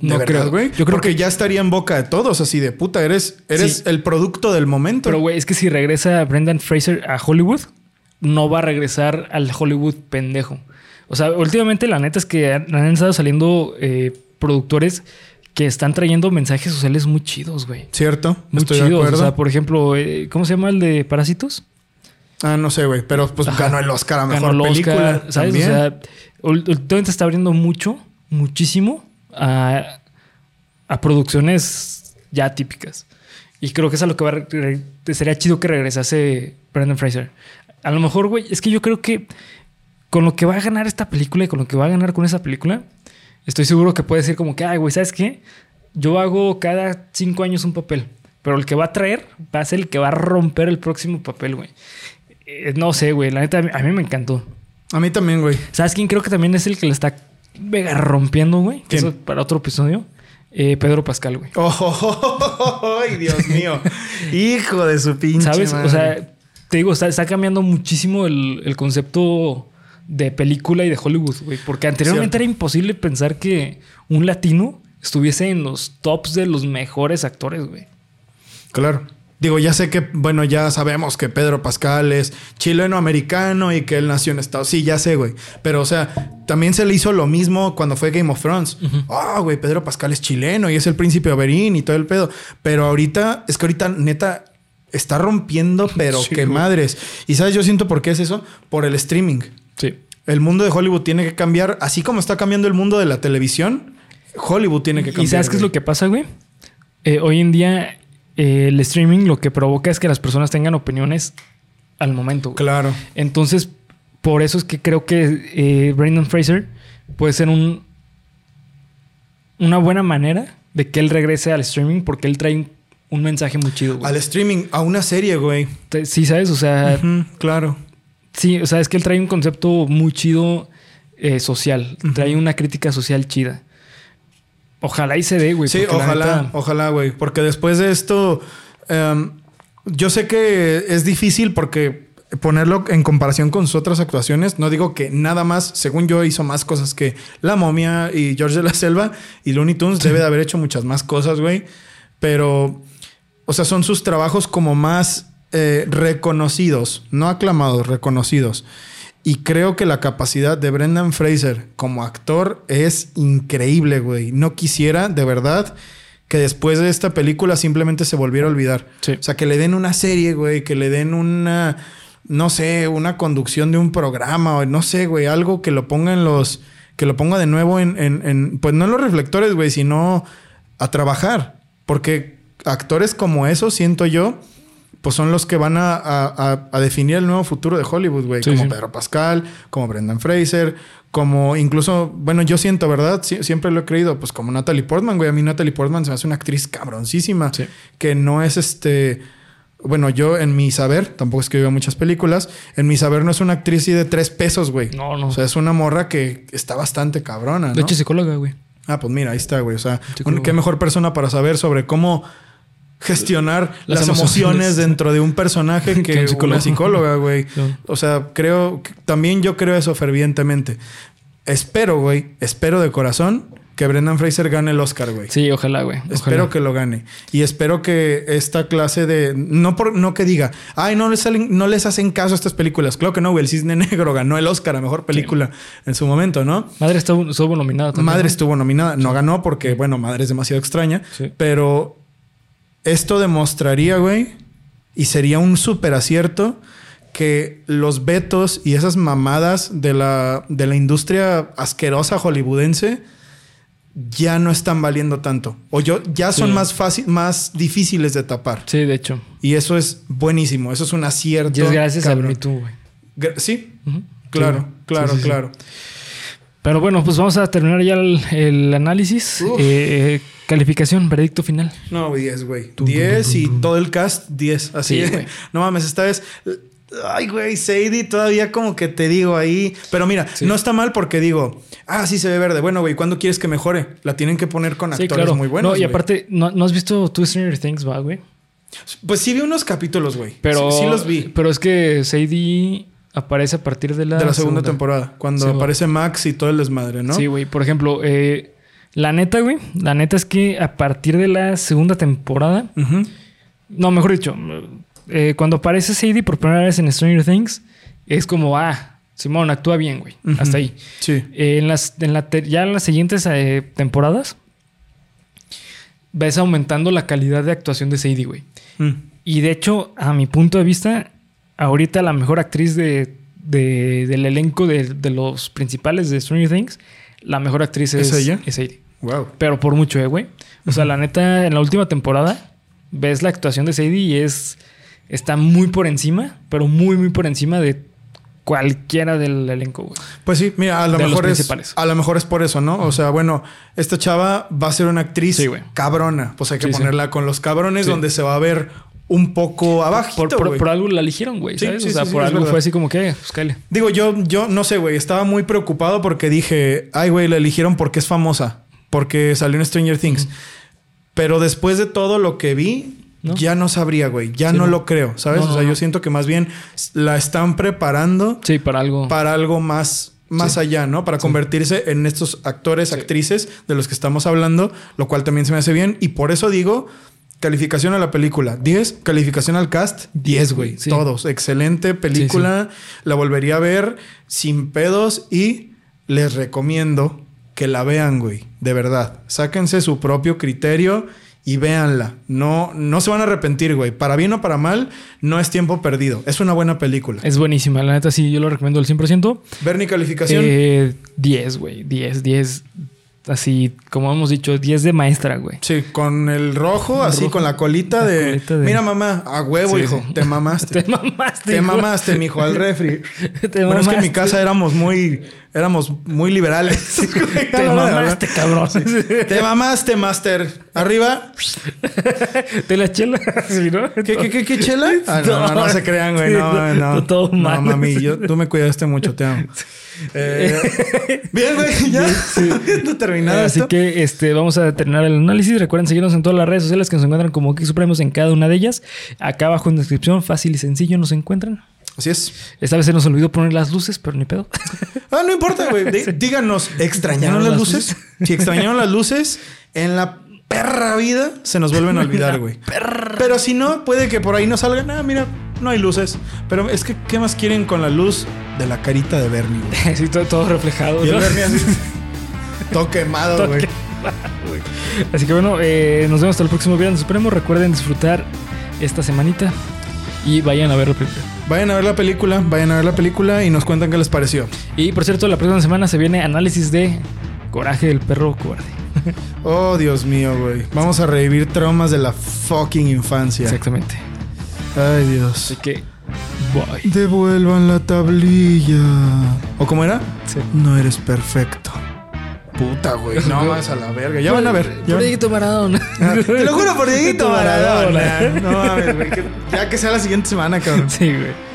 ¿De No verdad, creo, güey. Yo creo Porque que ya estaría en boca de todos, así de puta. Eres, eres Sí. el producto del momento. Pero, güey, es que si regresa Brendan Fraser a Hollywood, no va a regresar al Hollywood pendejo. O sea, últimamente la neta es que han, han estado saliendo eh, productores que están trayendo mensajes sociales muy chidos, güey. Cierto, Muy estoy de chidos. acuerdo. O sea, por ejemplo, eh, ¿cómo se llama el de Parásitos? Ah, no sé, güey. Pero pues Ajá. ganó el Oscar a mejor Ganó el película. Oscar, ¿sabes? también. O sea, últimamente está abriendo mucho, muchísimo a, a producciones ya típicas. Y creo que es a lo que va a sería chido que regresase Brendan Fraser. A lo mejor, güey, es que yo creo que con lo que va a ganar esta película y con lo que va a ganar con esa película, estoy seguro que puede decir como que, ay, güey, ¿sabes qué? Yo hago cada cinco años un papel, pero el que va a traer va a ser el que va a romper el próximo papel, güey. Eh, no sé, güey, la neta, a mí me encantó. A mí también, güey. ¿Sabes quién creo que también es el que le está mega rompiendo, güey? Eso para otro episodio. Eh, Pedro Pascal, güey. Oh, ay, Dios mío. Hijo de su pinche. ¿Sabes? madre. O sea, te digo, está, está cambiando muchísimo el, el concepto de película y de Hollywood, güey. Porque anteriormente Cierto. era imposible pensar que un latino estuviese en los tops de los mejores actores, güey. Claro. Digo, ya sé que, bueno, ya sabemos que Pedro Pascal es chileno-americano y que él nació en Estados Sí, ya sé, güey. Pero, o sea, también se le hizo lo mismo cuando fue Game of Thrones. Ah, güey, Pedro Pascal es chileno y es el príncipe Oberyn y todo el pedo. Pero ahorita, es que ahorita, neta, está rompiendo, pero Sí, qué güey. madres. Y sabes, yo siento por qué es eso. Por el streaming. Sí. El mundo de Hollywood tiene que cambiar, así como está cambiando el mundo de la televisión. Hollywood tiene que cambiar. ¿Y sabes qué es lo que pasa, güey? Eh, hoy en día eh, el streaming lo que provoca es que las personas tengan opiniones al momento. güey. Claro. Entonces, por eso es que creo que eh, Brendan Fraser puede ser un, una buena manera de que él regrese al streaming porque él trae un, un mensaje muy chido. güey. Al streaming, a una serie, güey. Sí, ¿sabes? O sea, claro. sí, o sea, es que él trae un concepto muy chido eh, social. Trae una crítica social chida. Ojalá y se dé, güey. Sí, ojalá, neta- ojalá, güey. Porque después de esto, em, yo sé que es difícil porque ponerlo en comparación con sus otras actuaciones, no digo que nada más, según yo, hizo más cosas que La Momia y George de la Selva y Looney Tunes debe de haber hecho muchas más cosas, güey. Pero, o sea, son sus trabajos como más eh, reconocidos, no aclamados, reconocidos. Y creo que la capacidad de Brendan Fraser como actor es increíble, güey. No quisiera, de verdad, que después de esta película simplemente se volviera a olvidar. Sí. O sea, que le den una serie, güey, que le den una, no sé, una conducción de un programa, o no sé, güey, algo que lo ponga en los, que lo ponga de nuevo en, en- en- pues no en los reflectores, güey, sino a trabajar. Porque actores como esos, siento yo, pues son los que van a, a- a definir el nuevo futuro de Hollywood, güey. Sí, como sí. Pedro Pascal, como Brendan Fraser, como incluso, bueno, yo siento, ¿verdad? Sie- siempre lo he creído, pues como Natalie Portman, güey. A mí Natalie Portman se me hace una actriz cabroncísima. Sí. Que no es este... Bueno, yo en mi saber, tampoco es que vea muchas películas, en mi saber no es una actriz así de tres pesos, güey. No, no. O sea, es una morra que está bastante cabrona, ¿no? De hecho, psicóloga, güey. Ah, pues mira, ahí está, güey. O sea, un- qué mejor persona para saber sobre cómo gestionar Las las, emociones. emociones dentro de un personaje Que un una psicóloga, güey. O sea, creo, también yo creo eso fervientemente. Espero, güey, espero de corazón que Brendan Fraser gane el Oscar, güey. Sí, ojalá, güey. Espero que lo gane. Y espero que esta clase de. No por no que diga, ay, no les, salen, no les hacen caso a estas películas. Claro que no, güey. El Cisne Negro ganó el Oscar a mejor película en su momento, ¿no? Madre estuvo, estuvo nominada también. Madre ¿no? estuvo nominada. No ganó porque, bueno, Madre es demasiado extraña. Sí. Pero esto demostraría, güey, y sería un súper acierto que los vetos y esas mamadas de la, de la industria asquerosa hollywoodense ya no están valiendo tanto. O yo, ya son Sí. más fácil, más difíciles de tapar. Sí, de hecho. Y eso es buenísimo. Eso es un acierto. Y es gracias cabrón. a Too, güey. Sí, Ujú. claro, Sí. claro, sí. claro. Pero bueno, pues vamos a terminar ya el, el análisis. Uf. Eh, calificación, veredicto final. No, 10, güey. Tum, tum, 10 tum, y todo el cast, 10. Así. Sí, no mames, esta vez. Ay, güey, Sadie, todavía como que te digo ahí. Pero mira, Sí. no está mal porque digo, ah, sí se ve verde. Bueno, güey, ¿cuándo quieres que mejore? La tienen que poner con Sí, actores claro. muy buenos. No, y güey. aparte, ¿no, no has visto tú Stranger Things, va, güey? Pues sí vi unos capítulos, güey. Pero, Sí, sí los vi. Pero es que Sadie aparece a partir de la, de la segunda, temporada. Cuando Sí, aparece Max y todo el desmadre, ¿no? Sí, güey. Por ejemplo, eh, la neta, güey. La neta es que a partir de la segunda temporada. No, mejor dicho. eh, cuando aparece Sadie por primera vez en Stranger Things, es como, ah, Simón, actúa bien, güey. Hasta ahí. Sí. Eh, en las, en la ya en las siguientes eh, temporadas, ves aumentando la calidad de actuación de Sadie, güey. Mm. Y de hecho, a mi punto de vista, ahorita la mejor actriz de, de- del elenco de, de los principales de Stranger Things, la mejor actriz es, ¿Es ella? es Sadie. Wow. Pero por mucho, eh, güey. O sea, la neta, en la última temporada, ves la actuación de Sadie y es. Está muy por encima, pero muy, muy por encima de cualquiera del elenco, güey. Pues sí, mira, a lo De mejor es a lo mejor es por eso, ¿no? O sea, bueno, esta chava va a ser una actriz Sí, cabrona, pues hay que Sí, sí. ponerla con los cabrones donde se va a ver un poco abajo, Por, por- por algo la eligieron, güey, Sí, ¿sabes? sí, o sea, sí, sí, por algo fue así como que, pues cáele. Digo, yo yo no sé, güey, estaba muy preocupado porque dije, "Ay, güey, la eligieron porque es famosa, porque salió en Stranger Things." Pero después de todo lo que vi, ¿No? ya no sabría, güey, ya Sí, no, no. lo creo, ¿sabes? No, o sea, yo siento que más bien la están preparando Sí, para algo. para algo más, más Sí. allá, ¿no? Para convertirse en estos actores, actrices de los que estamos hablando, lo cual también se me hace bien. Y por eso digo, calificación a la película, 10, calificación al cast, 10, güey. Sí. Todos. Excelente película. La volvería a ver sin pedos y les recomiendo que la vean, güey. De verdad. Sáquense su propio criterio. Y véanla. No, no se van a arrepentir, güey. Para bien o para mal, no es tiempo perdido. Es una buena película. Es buenísima, la neta sí, yo lo recomiendo al 100%. Bernie, calificación. Eh, 10, güey, 10, 10. Así, como hemos dicho, 10 de maestra, güey. Sí, con el rojo, así rojo. con la colita, La de, colita de- Mira, mamá, a huevo, Sí, hijo. Te mamaste. Te mamaste. Te hijo. mamaste, mijo, al refri. Te bueno, es que en mi mamaste. casa éramos muy, éramos muy liberales. Te mamaste, cabrón. Te mamaste, master. Arriba. Te la chela. Sí, ¿no? ¿Qué, qué, qué, qué chela? Ah, no, no, no se crean, güey. No, No, no. todo no, mami, yo, tú me cuidaste mucho, te amo. Eh, bien, güey, ya. Habiendo terminado Así esto. que este, vamos a terminar el análisis. Recuerden seguirnos en todas las redes sociales que nos encuentran como Geek Supremos en cada una de ellas. Acá abajo en descripción, fácil y sencillo, nos encuentran. Así es. Esta vez se nos olvidó poner las luces, pero ni pedo. Ah, no importa, güey. Dí- Díganos, ¿extrañaron las luces? Si extrañaron las luces, en la perra vida se nos vuelven a olvidar, güey. Pero si no, puede que por ahí no salgan. Ah, mira, no hay luces. Pero es que, ¿qué más quieren con la luz de la carita de Bernie, güey? Sí, todo, todo reflejado. Y el. Bernie así. todo quemado, Todo güey. Así que bueno, eh, nos vemos hasta el próximo Viernes Supremo. Recuerden disfrutar esta semanita y vayan a ver la película. Vayan a ver la película, vayan a ver la película y nos cuentan qué les pareció. Y por cierto, la próxima semana se viene análisis de Coraje del perro cobarde. Oh, Dios mío, güey. Vamos a revivir traumas de la fucking infancia. Exactamente. Ay, Dios. Así que, bye. Devuelvan la tablilla. ¿O cómo era? Sí. No eres perfecto. Puta, güey. No más a la verga. Ya van a ver. Van- Dieguito Maradona. Ah, Te lo juro por Dieguito Maradona. No mames, güey. Ya que sea la siguiente semana, cabrón. Sí, güey.